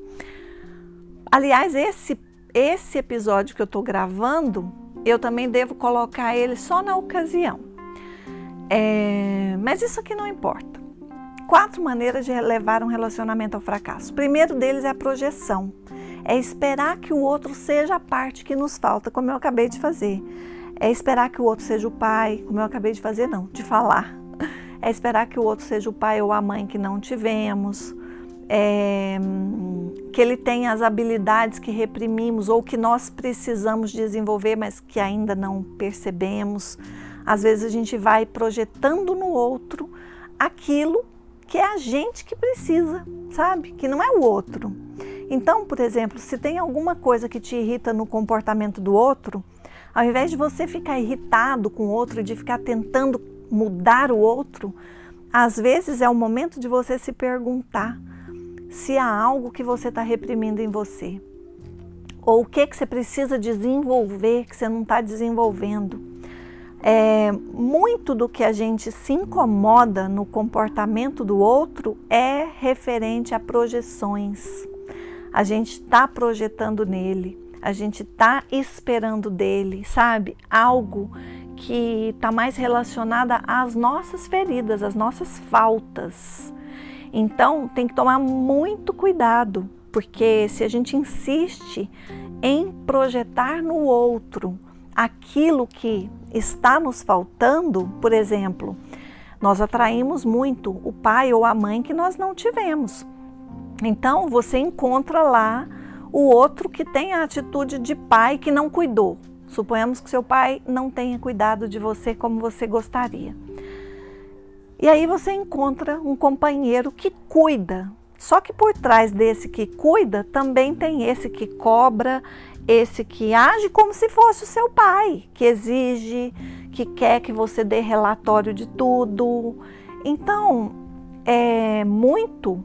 Speaker 1: Aliás, esse, esse episódio que eu estou gravando, eu também devo colocar ele só na ocasião. É, mas isso aqui não importa. Quatro maneiras de levar um relacionamento ao fracasso. O primeiro deles é a projeção. É esperar que o outro seja a parte que nos falta, como eu acabei de fazer é esperar que o outro seja o pai, como eu acabei de fazer, não, de falar. É esperar que o outro seja o pai ou a mãe que não tivemos. É, que ele tenha as habilidades que reprimimos ou que nós precisamos desenvolver, mas que ainda não percebemos. Às vezes a gente vai projetando no outro aquilo que é a gente que precisa, sabe? Que não é o outro. Então, por exemplo, se tem alguma coisa que te irrita no comportamento do outro, ao invés de você ficar irritado com o outro, de ficar tentando mudar o outro, às vezes é o momento de você se perguntar se há algo que você está reprimindo em você. Ou o que, que você precisa desenvolver que você não está desenvolvendo. É, muito do que a gente se incomoda no comportamento do outro é referente a projeções. A gente está projetando nele a gente está esperando dele, sabe? Algo que está mais relacionada às nossas feridas, às nossas faltas. Então tem que tomar muito cuidado, porque se a gente insiste em projetar no outro aquilo que está nos faltando, por exemplo, nós atraímos muito o pai ou a mãe que nós não tivemos. Então você encontra lá o outro que tem a atitude de pai que não cuidou. Suponhamos que seu pai não tenha cuidado de você como você gostaria. E aí você encontra um companheiro que cuida. Só que por trás desse que cuida também tem esse que cobra, esse que age como se fosse o seu pai, que exige, que quer que você dê relatório de tudo. Então, é muito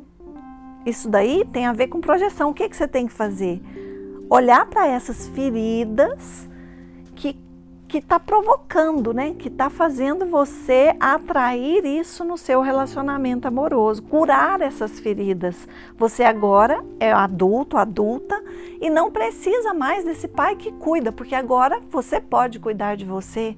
Speaker 1: isso daí tem a ver com projeção. O que, que você tem que fazer? Olhar para essas feridas que que está provocando, né? Que está fazendo você atrair isso no seu relacionamento amoroso, curar essas feridas. Você agora é adulto, adulta e não precisa mais desse pai que cuida, porque agora você pode cuidar de você.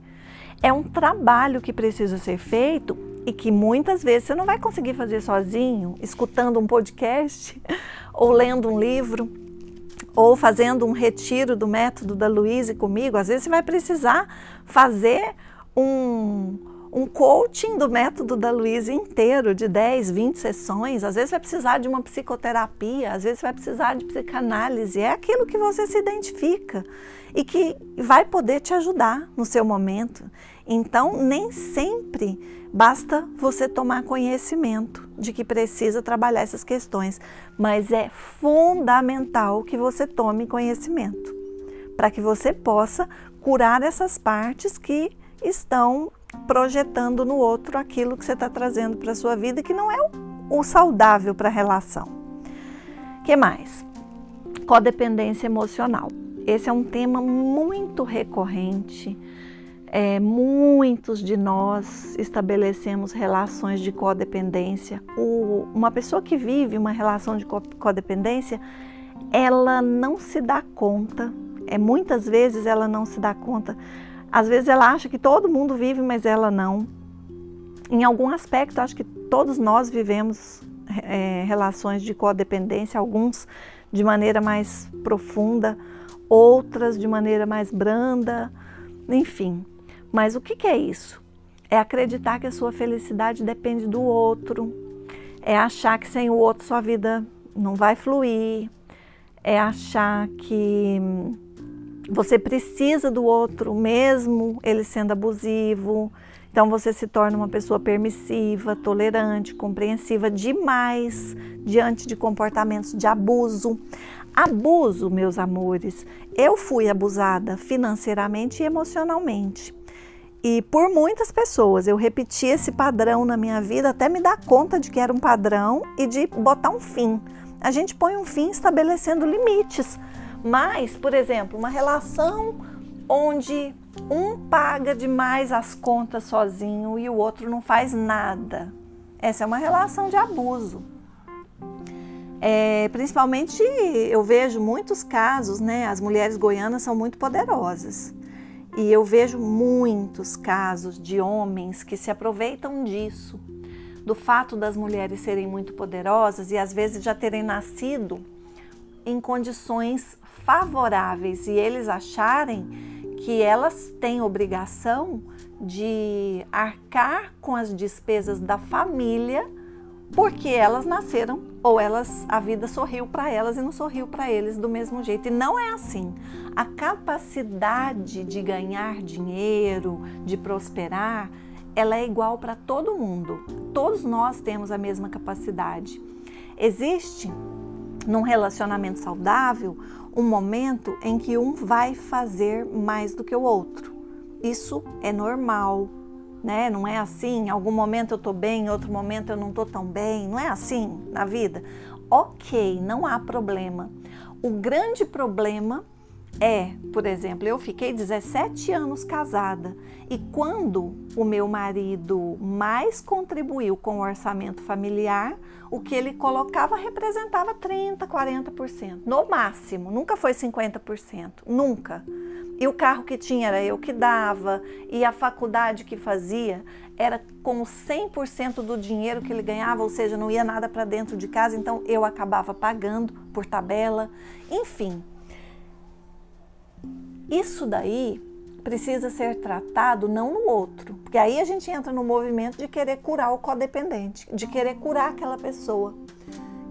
Speaker 1: É um trabalho que precisa ser feito e que muitas vezes você não vai conseguir fazer sozinho, escutando um podcast [laughs] ou lendo um livro ou fazendo um retiro do método da Luísa comigo. Às vezes você vai precisar fazer um, um coaching do método da Luísa inteiro, de 10, 20 sessões. Às vezes vai precisar de uma psicoterapia, às vezes vai precisar de psicanálise. É aquilo que você se identifica e que vai poder te ajudar no seu momento. Então, nem sempre basta você tomar conhecimento de que precisa trabalhar essas questões, mas é fundamental que você tome conhecimento para que você possa curar essas partes que estão projetando no outro aquilo que você está trazendo para a sua vida que não é o, saudável para a relação. que mais? Codependência emocional. Esse é um tema muito recorrente é, muitos de nós estabelecemos relações de codependência. O, uma pessoa que vive uma relação de codependência, ela não se dá conta, é, muitas vezes ela não se dá conta Às vezes ela acha que todo mundo vive, mas ela não. Em algum aspecto, acho que todos nós vivemos é, relações de codependência, alguns de maneira mais profunda, outras de maneira mais branda, enfim. Mas o que, que é isso? É acreditar que a sua felicidade depende do outro, é achar que sem o outro sua vida não vai fluir, é achar que você precisa do outro mesmo ele sendo abusivo. Então você se torna uma pessoa permissiva, tolerante, compreensiva demais diante de comportamentos de abuso. Abuso, meus amores, eu fui abusada financeiramente e emocionalmente. E por muitas pessoas, eu repeti esse padrão na minha vida até me dar conta de que era um padrão e de botar um fim. A gente põe um fim estabelecendo limites. Mas, por exemplo, uma relação onde um paga demais as contas sozinho e o outro não faz nada. Essa é uma relação de abuso. É, principalmente eu vejo muitos casos, né? As mulheres goianas são muito poderosas. E eu vejo muitos casos de homens que se aproveitam disso, do fato das mulheres serem muito poderosas e às vezes já terem nascido em condições favoráveis e eles acharem que elas têm obrigação de arcar com as despesas da família porque elas nasceram ou elas a vida sorriu para elas e não sorriu para eles do mesmo jeito. E não é assim. A capacidade de ganhar dinheiro, de prosperar, ela é igual para todo mundo. Todos nós temos a mesma capacidade. Existe num relacionamento saudável um momento em que um vai fazer mais do que o outro. Isso é normal, né? Não é assim, em algum momento eu tô bem, em outro momento eu não tô tão bem, não é assim na vida. OK, não há problema. O grande problema é, por exemplo, eu fiquei 17 anos casada e quando o meu marido mais contribuiu com o orçamento familiar, o que ele colocava representava 30, 40%, no máximo, nunca foi 50%, nunca. E o carro que tinha era eu que dava, e a faculdade que fazia era com 100% do dinheiro que ele ganhava, ou seja, não ia nada para dentro de casa, então eu acabava pagando por tabela, enfim. Isso daí precisa ser tratado não no outro, porque aí a gente entra no movimento de querer curar o codependente, de querer curar aquela pessoa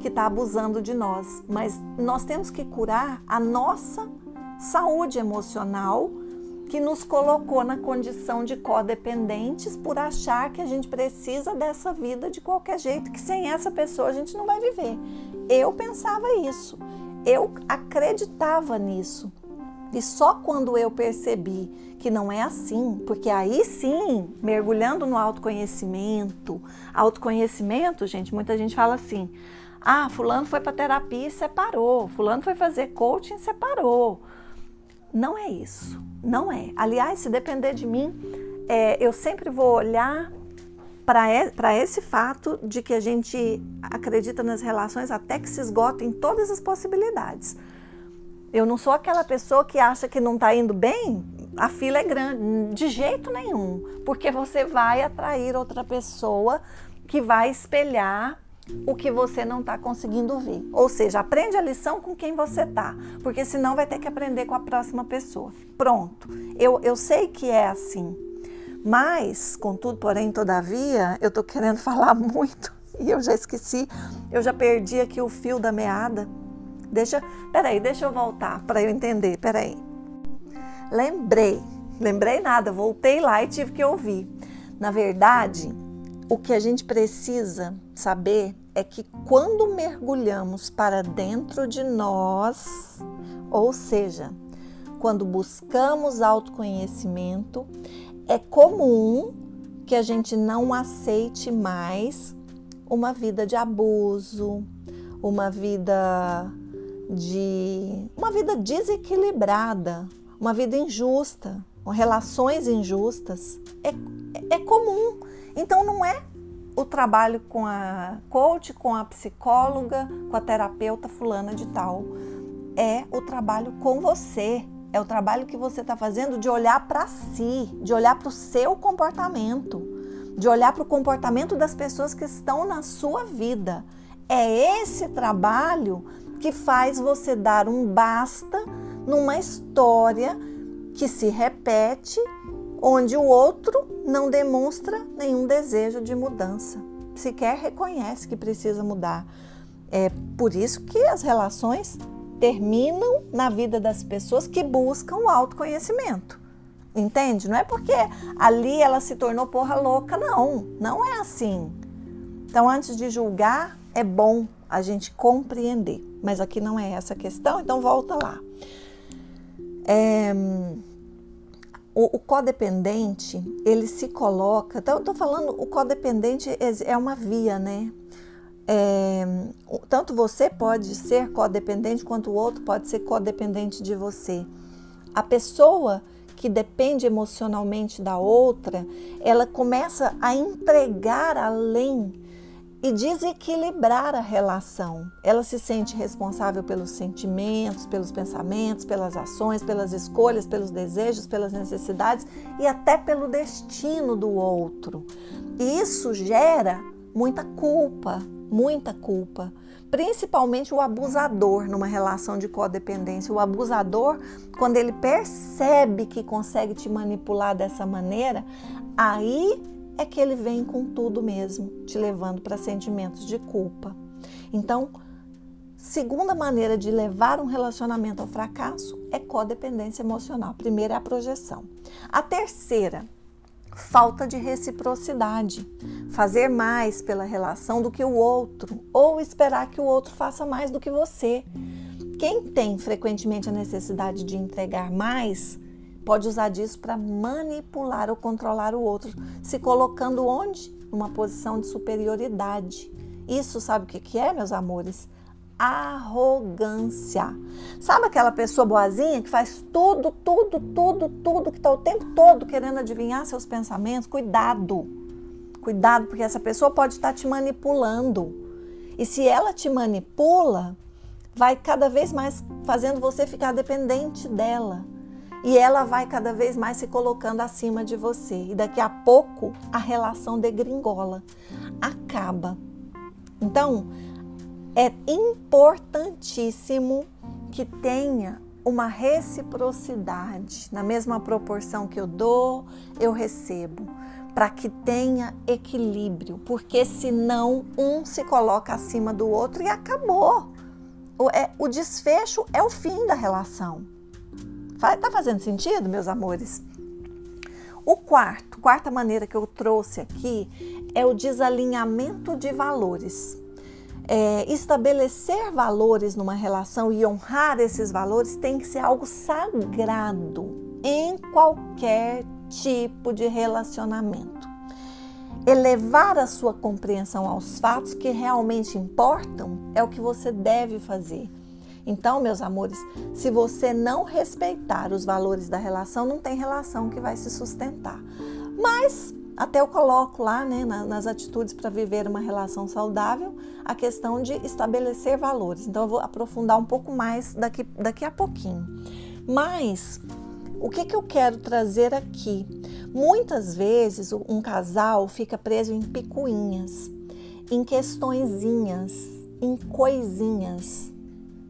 Speaker 1: que está abusando de nós, mas nós temos que curar a nossa saúde emocional que nos colocou na condição de codependentes por achar que a gente precisa dessa vida de qualquer jeito, que sem essa pessoa a gente não vai viver. Eu pensava isso, eu acreditava nisso. E só quando eu percebi que não é assim, porque aí sim, mergulhando no autoconhecimento, autoconhecimento, gente, muita gente fala assim: ah, fulano foi para terapia e separou, fulano foi fazer coaching e separou. Não é isso, não é. Aliás, se depender de mim, é, eu sempre vou olhar para esse fato de que a gente acredita nas relações até que se esgotem todas as possibilidades. Eu não sou aquela pessoa que acha que não está indo bem, a fila é grande, de jeito nenhum, porque você vai atrair outra pessoa que vai espelhar o que você não está conseguindo ver. Ou seja, aprende a lição com quem você está, porque senão vai ter que aprender com a próxima pessoa. Pronto. Eu, eu sei que é assim. Mas, contudo, porém, todavia, eu estou querendo [laughs] falar muito e eu já esqueci, eu já perdi aqui o fio da meada. Deixa, peraí, deixa eu voltar para eu entender, peraí. Lembrei, lembrei nada, voltei lá e tive que ouvir. Na verdade, o que a gente precisa saber é que quando mergulhamos para dentro de nós, ou seja, quando buscamos autoconhecimento, é comum que a gente não aceite mais uma vida de abuso, uma vida de uma vida desequilibrada, uma vida injusta, relações injustas, é, é comum. Então não é o trabalho com a coach, com a psicóloga, com a terapeuta fulana de tal. É o trabalho com você. É o trabalho que você está fazendo de olhar para si, de olhar para o seu comportamento, de olhar para o comportamento das pessoas que estão na sua vida. É esse trabalho que faz você dar um basta numa história que se repete, onde o outro não demonstra nenhum desejo de mudança, sequer reconhece que precisa mudar. É por isso que as relações terminam na vida das pessoas que buscam o autoconhecimento. Entende? Não é porque ali ela se tornou porra louca, não. Não é assim. Então, antes de julgar, é bom a gente compreender. Mas aqui não é essa a questão, então volta lá. É, o, o, codependente, ele se coloca. Então, eu estou falando, o codependente é, é uma via, né? É, tanto você pode ser codependente quanto o outro pode ser codependente de você. A pessoa que depende emocionalmente da outra, ela começa a entregar além e desequilibrar a relação. Ela se sente responsável pelos sentimentos, pelos pensamentos, pelas ações, pelas escolhas, pelos desejos, pelas necessidades e até pelo destino do outro. E isso gera muita culpa, muita culpa. Principalmente o abusador numa relação de codependência. O abusador, quando ele percebe que consegue te manipular dessa maneira, aí é que ele vem com tudo mesmo, te levando para sentimentos de culpa. Então, segunda maneira de levar um relacionamento ao fracasso é codependência emocional. A primeira é a projeção. A terceira falta de reciprocidade, fazer mais pela relação do que o outro ou esperar que o outro faça mais do que você. Quem tem frequentemente a necessidade de entregar mais pode usar disso para manipular ou controlar o outro, se colocando onde? Numa posição de superioridade. Isso sabe o que é, meus amores? arrogância. Sabe aquela pessoa boazinha que faz tudo, tudo, tudo, tudo, que está o tempo todo querendo adivinhar seus pensamentos? Cuidado, cuidado, porque essa pessoa pode estar te manipulando. E se ela te manipula, vai cada vez mais fazendo você ficar dependente dela. E ela vai cada vez mais se colocando acima de você. E daqui a pouco a relação degringola, acaba. Então, é importantíssimo que tenha uma reciprocidade, na mesma proporção que eu dou, eu recebo, para que tenha equilíbrio, porque senão um se coloca acima do outro e acabou. O, é, o desfecho é o fim da relação. Tá fazendo sentido, meus amores? O quarto, quarta maneira que eu trouxe aqui é o desalinhamento de valores é, estabelecer valores numa relação e honrar esses valores tem que ser algo sagrado em qualquer tipo de relacionamento. Elevar a sua compreensão aos fatos que realmente importam é o que você deve fazer. Então, meus amores, se você não respeitar os valores da relação, não tem relação que vai se sustentar. Mas até eu coloco lá, né, nas atitudes para viver uma relação saudável, a questão de estabelecer valores. Então, eu vou aprofundar um pouco mais daqui, daqui a pouquinho. Mas, o que, que eu quero trazer aqui? Muitas vezes, um casal fica preso em picuinhas, em questõezinhas, em coisinhas.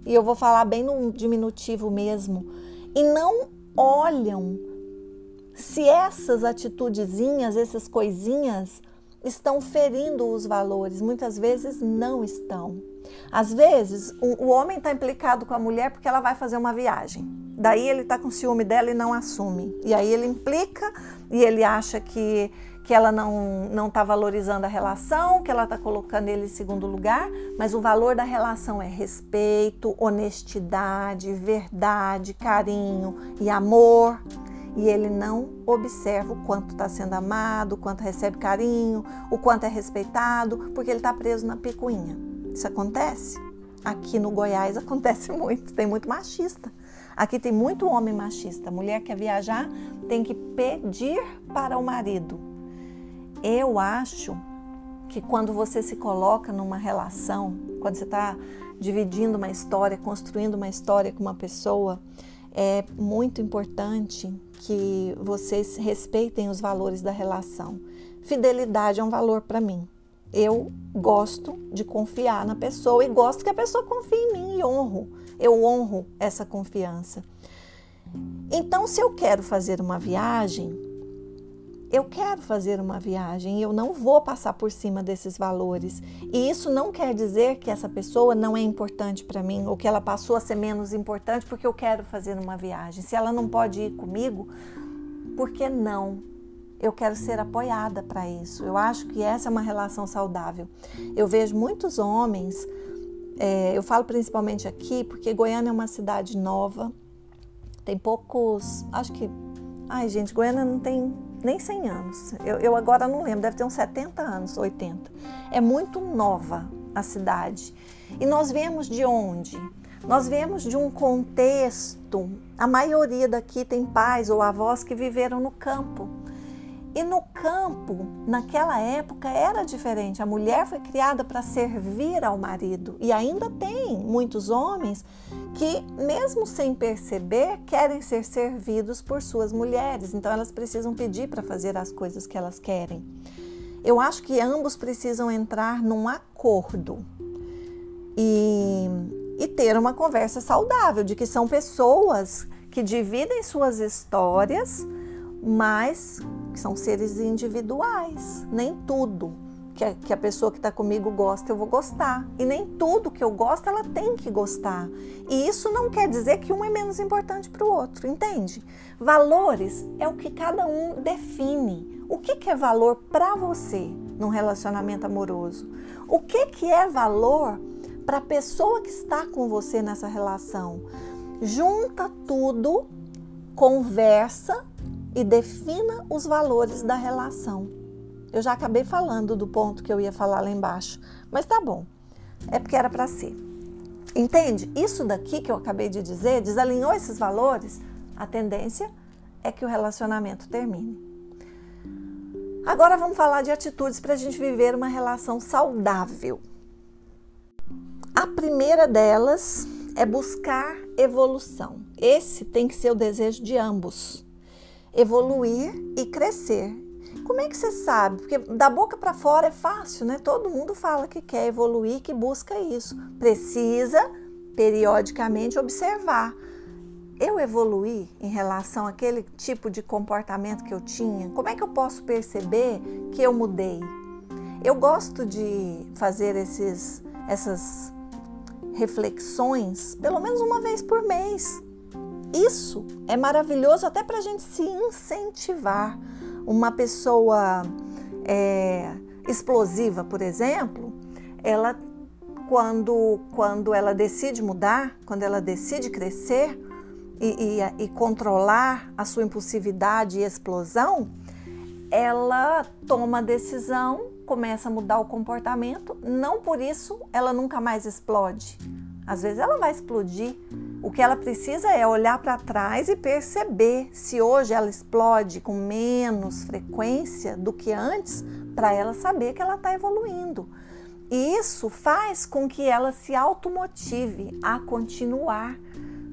Speaker 1: E eu vou falar bem no diminutivo mesmo. E não olham se essas atitudezinhas, essas coisinhas estão ferindo os valores, muitas vezes não estão. Às vezes, o, o homem está implicado com a mulher porque ela vai fazer uma viagem. Daí ele está com ciúme dela e não assume. E aí ele implica e ele acha que, que ela não está valorizando a relação, que ela está colocando ele em segundo lugar, mas o valor da relação é respeito, honestidade, verdade, carinho e amor e ele não observa o quanto está sendo amado, o quanto recebe carinho, o quanto é respeitado, porque ele está preso na picuinha. Isso acontece? Aqui no Goiás [laughs] acontece muito, tem muito machista. Aqui tem muito homem machista. mulher quer viajar, tem que pedir para o marido. Eu acho que quando você se coloca numa relação, quando você está dividindo uma história, construindo uma história com uma pessoa, é muito importante que vocês respeitem os valores da relação. Fidelidade é um valor para mim. Eu gosto de confiar na pessoa e gosto que a pessoa confie em mim e honro. Eu honro essa confiança. Então, se eu quero fazer uma viagem, eu quero fazer uma viagem e eu não vou passar por cima desses valores. E isso não quer dizer que essa pessoa não é importante para mim ou que ela passou a ser menos importante porque eu quero fazer uma viagem. Se ela não pode ir comigo, por que não? Eu quero ser apoiada para isso. Eu acho que essa é uma relação saudável. Eu vejo muitos homens, é, eu falo principalmente aqui, porque Goiânia é uma cidade nova, tem poucos, acho que. Ai, gente, Goiânia não tem nem 100 anos. Eu, eu agora não lembro, deve ter uns 70 anos, 80. É muito nova a cidade. E nós viemos de onde? Nós viemos de um contexto. A maioria daqui tem pais ou avós que viveram no campo. E no campo, naquela época, era diferente. A mulher foi criada para servir ao marido. E ainda tem muitos homens que, mesmo sem perceber, querem ser servidos por suas mulheres. Então, elas precisam pedir para fazer as coisas que elas querem. Eu acho que ambos precisam entrar num acordo e, e ter uma conversa saudável de que são pessoas que dividem suas histórias mas são seres individuais. Nem tudo que a, que a pessoa que está comigo gosta eu vou gostar. E nem tudo que eu gosto ela tem que gostar. E isso não quer dizer que um é menos importante para o outro, entende? Valores é o que cada um define. O que, que é valor para você num relacionamento amoroso? O que, que é valor para a pessoa que está com você nessa relação? Junta tudo, conversa e defina os valores da relação. Eu já acabei falando do ponto que eu ia falar lá embaixo, mas tá bom. É porque era para ser. Entende? Isso daqui que eu acabei de dizer, desalinhou esses valores, a tendência é que o relacionamento termine. Agora vamos falar de atitudes para a gente viver uma relação saudável. A primeira delas é buscar evolução. Esse tem que ser o desejo de ambos evoluir e crescer. Como é que você sabe? Porque da boca para fora é fácil, né? Todo mundo fala que quer evoluir, que busca isso. Precisa periodicamente observar. Eu evoluí em relação àquele tipo de comportamento que eu tinha? Como é que eu posso perceber que eu mudei? Eu gosto de fazer esses, essas reflexões pelo menos uma vez por mês isso é maravilhoso até para a gente se incentivar. Uma pessoa é, explosiva, por exemplo, ela quando, quando ela decide mudar, quando ela decide crescer e, e, e controlar a sua impulsividade e explosão, ela toma a decisão, começa a mudar o comportamento, não por isso ela nunca mais explode. Às vezes ela vai explodir, o que ela precisa é olhar para trás e perceber se hoje ela explode com menos frequência do que antes, para ela saber que ela está evoluindo. E isso faz com que ela se automotive a continuar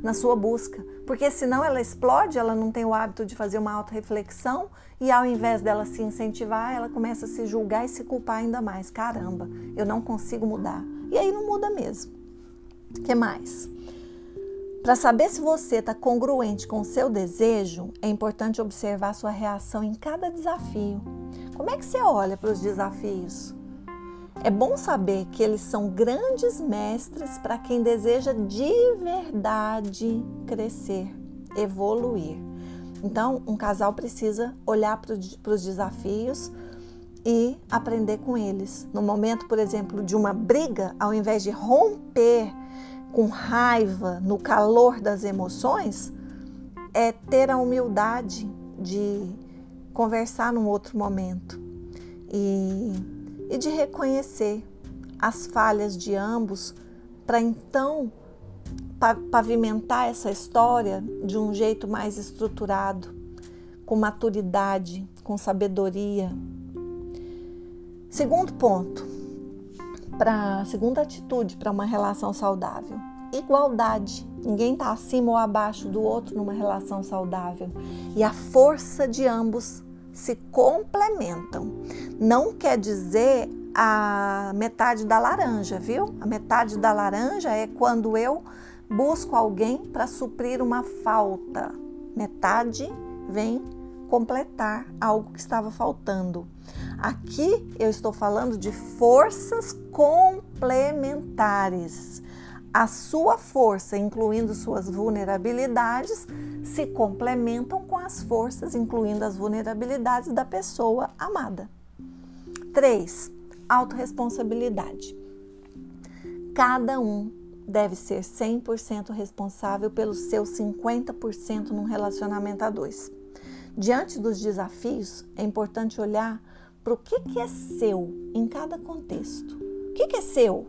Speaker 1: na sua busca, porque senão ela explode, ela não tem o hábito de fazer uma auto-reflexão e ao invés dela se incentivar, ela começa a se julgar e se culpar ainda mais. Caramba, eu não consigo mudar. E aí não muda mesmo. O que mais? Para saber se você está congruente com o seu desejo, é importante observar sua reação em cada desafio. Como é que você olha para os desafios? É bom saber que eles são grandes mestres para quem deseja de verdade crescer, evoluir. Então, um casal precisa olhar para os desafios e aprender com eles. No momento, por exemplo, de uma briga, ao invés de romper com raiva, no calor das emoções, é ter a humildade de conversar num outro momento e, e de reconhecer as falhas de ambos para então pavimentar essa história de um jeito mais estruturado, com maturidade, com sabedoria. Segundo ponto, para segunda atitude para uma relação saudável, igualdade. Ninguém está acima ou abaixo do outro numa relação saudável. E a força de ambos se complementam. Não quer dizer a metade da laranja, viu? A metade da laranja é quando eu busco alguém para suprir uma falta. Metade vem completar algo que estava faltando. Aqui eu estou falando de forças complementares. A sua força, incluindo suas vulnerabilidades, se complementam com as forças, incluindo as vulnerabilidades da pessoa amada. 3. Autoresponsabilidade. Cada um deve ser 100% responsável pelos seus 50% num relacionamento a dois. Diante dos desafios, é importante olhar para o que, que é seu em cada contexto. O que, que é seu?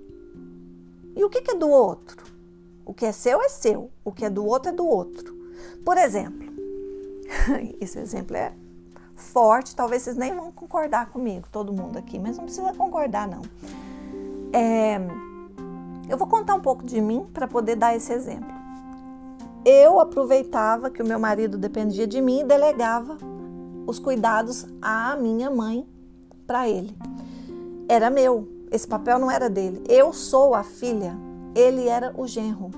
Speaker 1: E o que, que é do outro? O que é seu é seu, o que é do outro é do outro. Por exemplo, [laughs] esse exemplo é forte, talvez vocês nem vão concordar comigo, todo mundo aqui, mas não precisa concordar, não. É, eu vou contar um pouco de mim para poder dar esse exemplo eu aproveitava que o meu marido dependia de mim e delegava os cuidados à minha mãe para ele. Era meu, esse papel não era dele. Eu sou a filha, ele era o genro.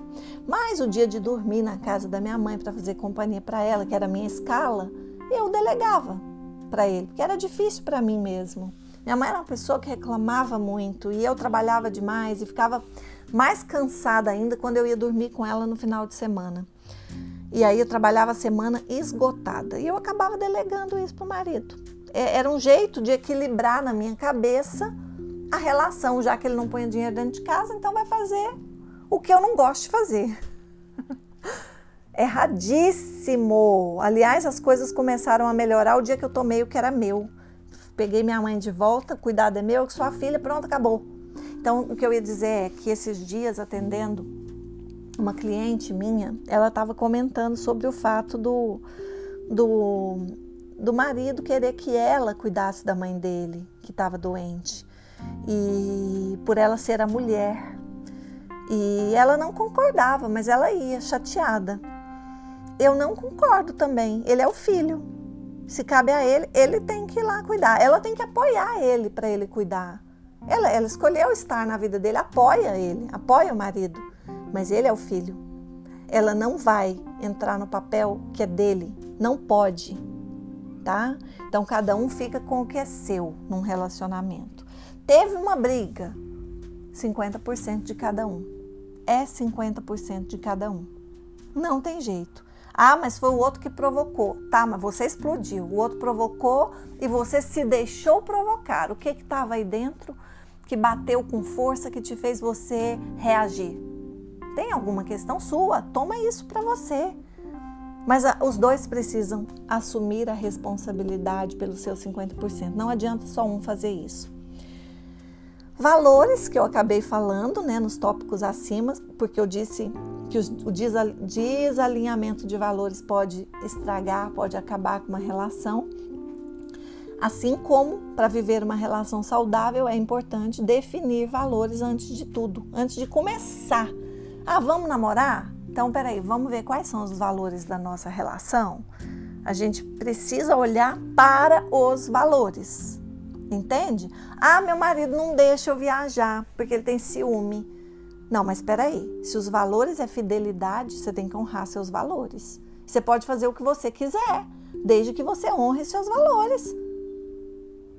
Speaker 1: Mas o dia de dormir na casa da minha mãe para fazer companhia para ela, que era a minha escala, eu delegava para ele, porque era difícil para mim mesmo. Minha mãe era uma pessoa que reclamava muito e eu trabalhava demais e ficava mais cansada ainda quando eu ia dormir com ela no final de semana. E aí eu trabalhava a semana esgotada e eu acabava delegando isso para o marido. É, era um jeito de equilibrar na minha cabeça a relação, já que ele não põe dinheiro dentro de casa, então vai fazer o que eu não gosto de fazer. [laughs] Erradíssimo! Aliás, as coisas começaram a melhorar o dia que eu tomei o que era meu. Peguei minha mãe de volta, cuidado é meu, que sua filha, pronto, acabou. Então, o que eu ia dizer é que esses dias atendendo, uma cliente minha, ela estava comentando sobre o fato do, do, do marido querer que ela cuidasse da mãe dele, que estava doente, e por ela ser a mulher. E ela não concordava, mas ela ia chateada. Eu não concordo também. Ele é o filho. Se cabe a ele, ele tem que ir lá cuidar. Ela tem que apoiar ele para ele cuidar. Ela, ela escolheu estar na vida dele, apoia ele, apoia o marido mas ele é o filho. Ela não vai entrar no papel que é dele, não pode, tá? Então cada um fica com o que é seu num relacionamento. Teve uma briga, 50% de cada um. É 50% de cada um. Não tem jeito. Ah, mas foi o outro que provocou. Tá, mas você explodiu. O outro provocou e você se deixou provocar. O que estava aí dentro que bateu com força que te fez você reagir? tem alguma questão sua, toma isso para você. Mas a, os dois precisam assumir a responsabilidade pelos seus 50%. Não adianta só um fazer isso. Valores que eu acabei falando, né, nos tópicos acima, porque eu disse que o desalinhamento de valores pode estragar, pode acabar com uma relação. Assim como para viver uma relação saudável é importante definir valores antes de tudo, antes de começar ah, vamos namorar? Então, peraí, vamos ver quais são os valores da nossa relação? A gente precisa olhar para os valores, entende? Ah, meu marido não deixa eu viajar porque ele tem ciúme. Não, mas peraí, se os valores é fidelidade, você tem que honrar seus valores. Você pode fazer o que você quiser, desde que você honre seus valores.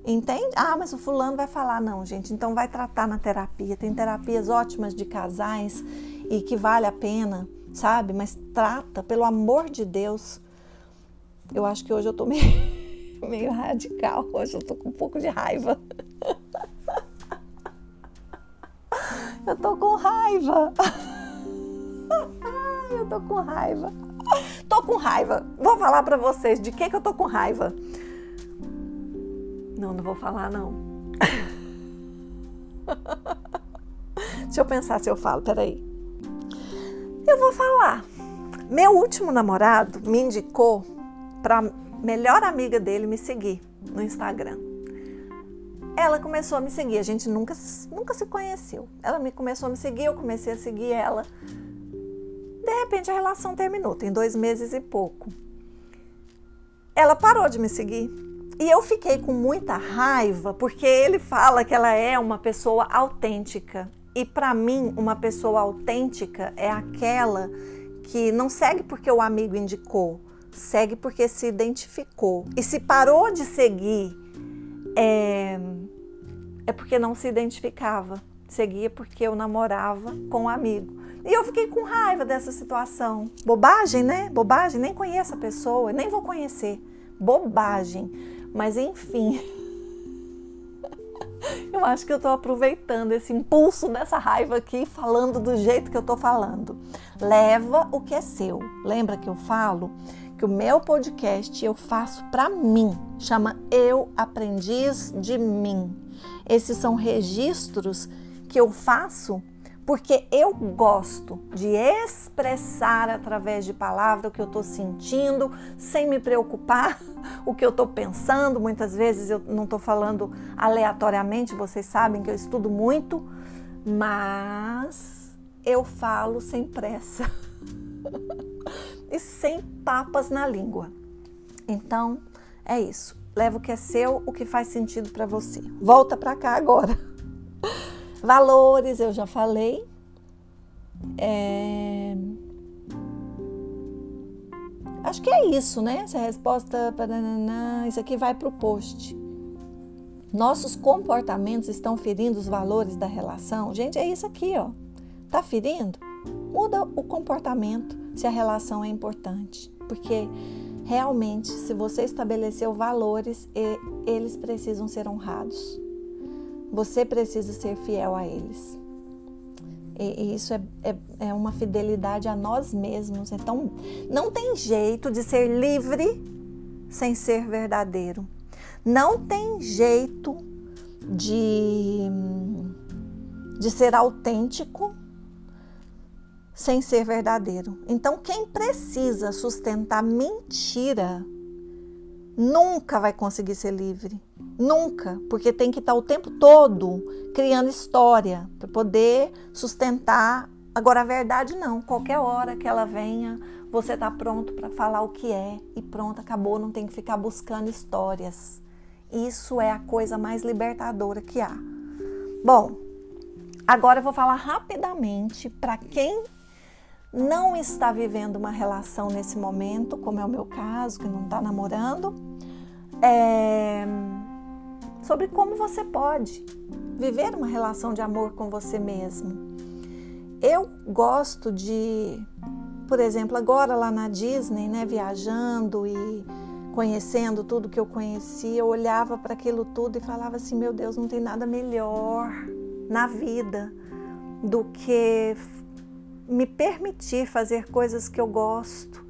Speaker 1: Entende? Ah, mas o fulano vai falar, não, gente, então vai tratar na terapia. Tem terapias ótimas de casais e que vale a pena, sabe? Mas trata, pelo amor de Deus. Eu acho que hoje eu tô meio, [laughs] meio radical, hoje eu tô com um pouco de raiva. Eu tô com raiva. Eu tô com raiva. Tô com raiva. Vou falar para vocês de que que eu tô com raiva. Não, não vou falar não. [laughs] Deixa eu pensar se eu falo, peraí. Eu vou falar. Meu último namorado me indicou para melhor amiga dele me seguir no Instagram. Ela começou a me seguir, a gente nunca, nunca se conheceu. Ela me começou a me seguir, eu comecei a seguir ela. repente a relação terminou, tem dois meses e pouco. Ela parou de me seguir. E eu fiquei com muita raiva porque ele fala que ela é uma pessoa autêntica. E para mim, uma pessoa autêntica é aquela que não segue porque o amigo indicou, segue porque se identificou. E se parou de seguir, é, é porque não se identificava. Seguia porque eu namorava com um amigo. E eu fiquei com raiva dessa situação. Bobagem, né? Bobagem. Nem conheço a pessoa, nem vou conhecer. Bobagem. Mas enfim. [laughs] Eu acho que eu estou aproveitando esse impulso dessa raiva aqui, falando do jeito que eu estou falando. Leva o que é seu. Lembra que eu falo que o meu podcast eu faço para mim, chama Eu Aprendiz de Mim. Esses são registros que eu faço porque eu gosto de expressar através de palavra o que eu estou sentindo, sem me preocupar [laughs] o que eu estou pensando. Muitas vezes eu não estou falando aleatoriamente, vocês sabem que eu estudo muito, mas eu falo sem pressa [laughs] e sem papas na língua. Então é isso. Leva o que é seu, o que faz sentido para você. Volta para cá agora. [laughs] Valores, eu já falei. É... Acho que é isso, né? Essa resposta. Isso aqui vai para o post. Nossos comportamentos estão ferindo os valores da relação? Gente, é isso aqui, ó. Tá ferindo? Muda o comportamento se a relação é importante. Porque realmente, se você estabeleceu valores, eles precisam ser honrados. Você precisa ser fiel a eles. E, isso é, é, é uma fidelidade a nós mesmos. Então, não tem jeito de ser livre sem ser verdadeiro. Não tem jeito de, de ser autêntico sem ser verdadeiro. Então, quem precisa sustentar mentira nunca vai conseguir ser livre. Nunca, porque tem que estar o tempo todo criando história para poder sustentar. Agora, a verdade não. Qualquer hora que ela venha, você está pronto para falar o que é e pronto, acabou. Não tem que ficar buscando histórias. Isso é a coisa mais libertadora que há. Bom, agora eu vou falar rapidamente para quem não está vivendo uma relação nesse momento, como é o meu caso, que não está namorando. É sobre como você pode viver uma relação de amor com você mesmo. Eu gosto de, por exemplo, agora lá na Disney, né, viajando e conhecendo tudo que eu conhecia, eu olhava para aquilo tudo e falava assim: meu Deus, não tem nada melhor na vida do que me permitir fazer coisas que eu gosto.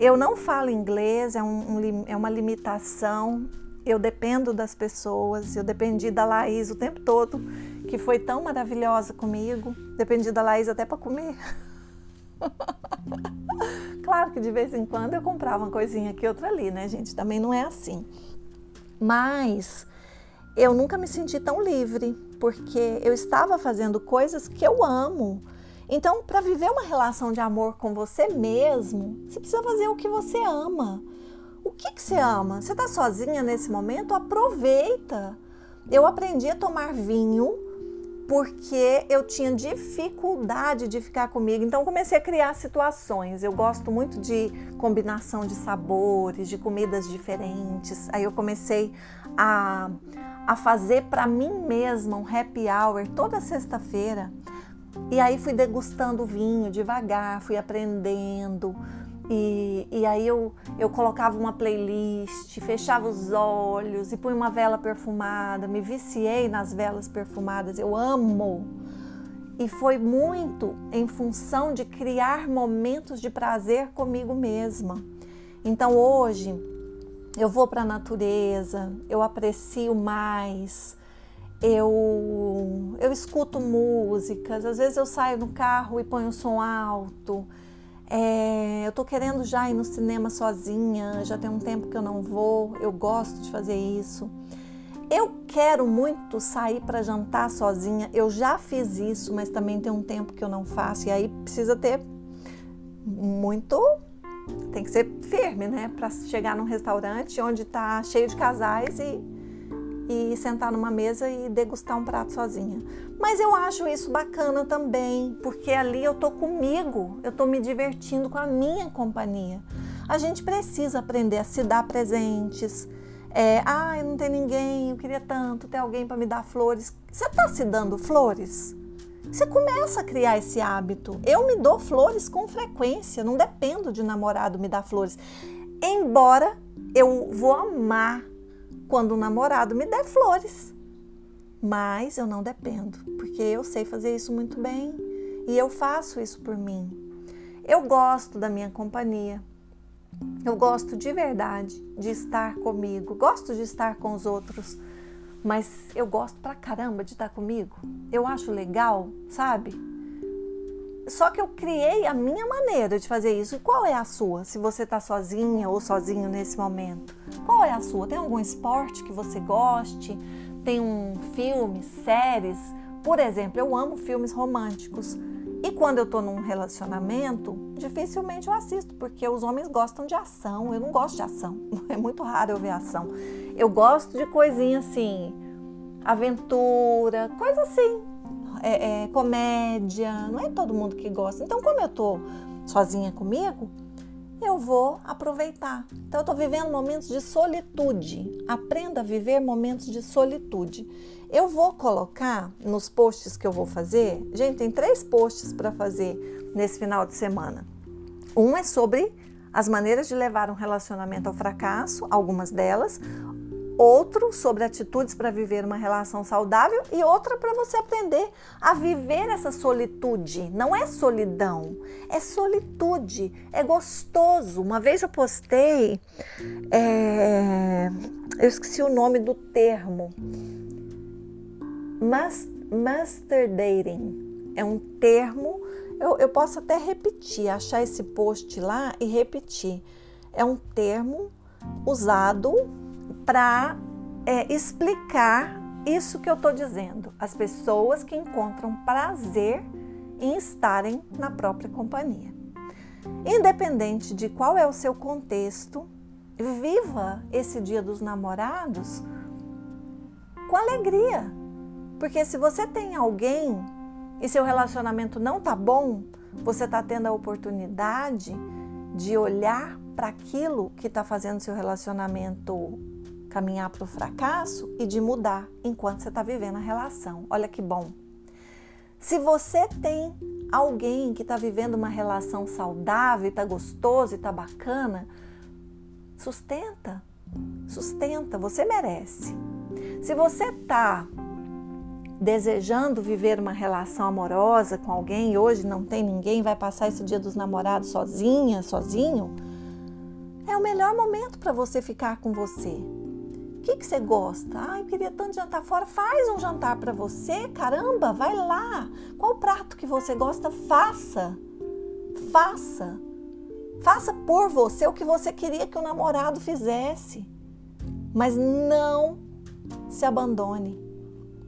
Speaker 1: Eu não falo inglês, é, um, é uma limitação, eu dependo das pessoas, eu dependi da Laís o tempo todo, que foi tão maravilhosa comigo. Dependi da Laís até para comer. [laughs] claro que de vez em quando eu comprava uma coisinha aqui, outra ali, né, gente? Também não é assim. Mas eu nunca me senti tão livre, porque eu estava fazendo coisas que eu amo. Então, para viver uma relação de amor com você mesmo, você precisa fazer o que você ama. O que, que você ama? Você está sozinha nesse momento? Aproveita. Eu aprendi a tomar vinho porque eu tinha dificuldade de ficar comigo. Então comecei a criar situações. Eu gosto muito de combinação de sabores, de comidas diferentes. Aí eu comecei a, a fazer para mim mesma um happy hour toda sexta-feira. E aí fui degustando vinho devagar, fui aprendendo. E, e aí eu, eu colocava uma playlist, fechava os olhos e punha uma vela perfumada, me viciei nas velas perfumadas, eu amo. E foi muito em função de criar momentos de prazer comigo mesma. Então hoje eu vou para a natureza, eu aprecio mais, eu, eu escuto músicas, às vezes eu saio no carro e ponho o som alto. É, eu tô querendo já ir no cinema sozinha, já tem um tempo que eu não vou, eu gosto de fazer isso. Eu quero muito sair para jantar sozinha, eu já fiz isso, mas também tem um tempo que eu não faço, e aí precisa ter muito tem que ser firme, né, para chegar num restaurante onde está cheio de casais e, e sentar numa mesa e degustar um prato sozinha. Mas eu acho isso bacana também, porque ali eu tô comigo, eu tô me divertindo com a minha companhia. A gente precisa aprender a se dar presentes. É, ah, não tem ninguém, eu queria tanto ter alguém para me dar flores. Você está se dando flores? Você começa a criar esse hábito. Eu me dou flores com frequência, não dependo de namorado me dar flores. Embora eu vou amar quando o namorado me der flores. Mas eu não dependo, porque eu sei fazer isso muito bem e eu faço isso por mim. Eu gosto da minha companhia. Eu gosto de verdade de estar comigo, gosto de estar com os outros mas eu gosto pra caramba de estar comigo. Eu acho legal, sabe? Só que eu criei a minha maneira de fazer isso. Qual é a sua? Se você está sozinha ou sozinho nesse momento, qual é a sua? Tem algum esporte que você goste? Tem um filme, séries? Por exemplo, eu amo filmes românticos. E quando eu estou num relacionamento, dificilmente eu assisto, porque os homens gostam de ação. Eu não gosto de ação. [laughs] É muito raro eu ver ação. Eu gosto de coisinha assim, aventura, coisa assim, é, é, comédia. Não é todo mundo que gosta. Então, como eu estou sozinha comigo, eu vou aproveitar. Então, eu estou vivendo momentos de solitude. Aprenda a viver momentos de solitude. Eu vou colocar nos posts que eu vou fazer. Gente, tem três posts para fazer nesse final de semana. Um é sobre as maneiras de levar um relacionamento ao fracasso, algumas delas outro sobre atitudes para viver uma relação saudável e outra para você aprender a viver essa solitude. Não é solidão, é solitude, é gostoso. Uma vez eu postei, é, eu esqueci o nome do termo, master dating. É um termo, eu, eu posso até repetir, achar esse post lá e repetir. É um termo usado para é, explicar isso que eu estou dizendo. As pessoas que encontram prazer em estarem na própria companhia. Independente de qual é o seu contexto, viva esse dia dos namorados com alegria. Porque se você tem alguém e seu relacionamento não tá bom, você está tendo a oportunidade de olhar para aquilo que está fazendo seu relacionamento caminhar para o fracasso e de mudar enquanto você está vivendo a relação. Olha que bom. Se você tem alguém que está vivendo uma relação saudável, está gostoso e está bacana, sustenta, sustenta, você merece. Se você está desejando viver uma relação amorosa com alguém hoje não tem ninguém, vai passar esse dia dos namorados sozinha, sozinho, é o melhor momento para você ficar com você. O que, que você gosta? Ai, queria tanto jantar fora. Faz um jantar para você, caramba, vai lá. Qual prato que você gosta? Faça. Faça. Faça por você o que você queria que o namorado fizesse. Mas não se abandone.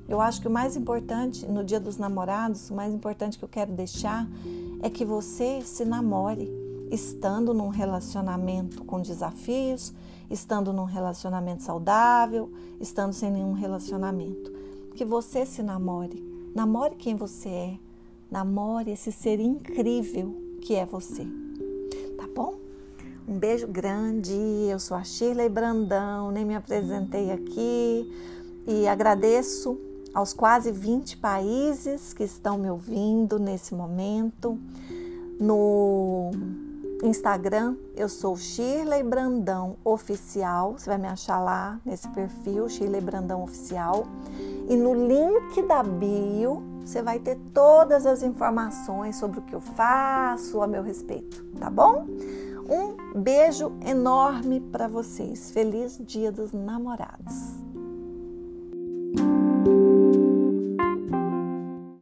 Speaker 1: Eu acho que o mais importante no Dia dos Namorados, o mais importante que eu quero deixar é que você se namore estando num relacionamento com desafios, estando num relacionamento saudável, estando sem nenhum relacionamento. Que você se namore, namore quem você é, namore esse ser incrível que é você. Tá bom? Um beijo grande. Eu sou a Shirley Brandão, nem me apresentei aqui e agradeço aos quase 20 países que estão me ouvindo nesse momento. No Instagram, eu sou Shirley Brandão Oficial. Você vai me achar lá nesse perfil, Shirley Brandão Oficial. E no link da bio, você vai ter todas as informações sobre o que eu faço a meu respeito, tá bom? Um beijo enorme para vocês. Feliz Dia dos Namorados.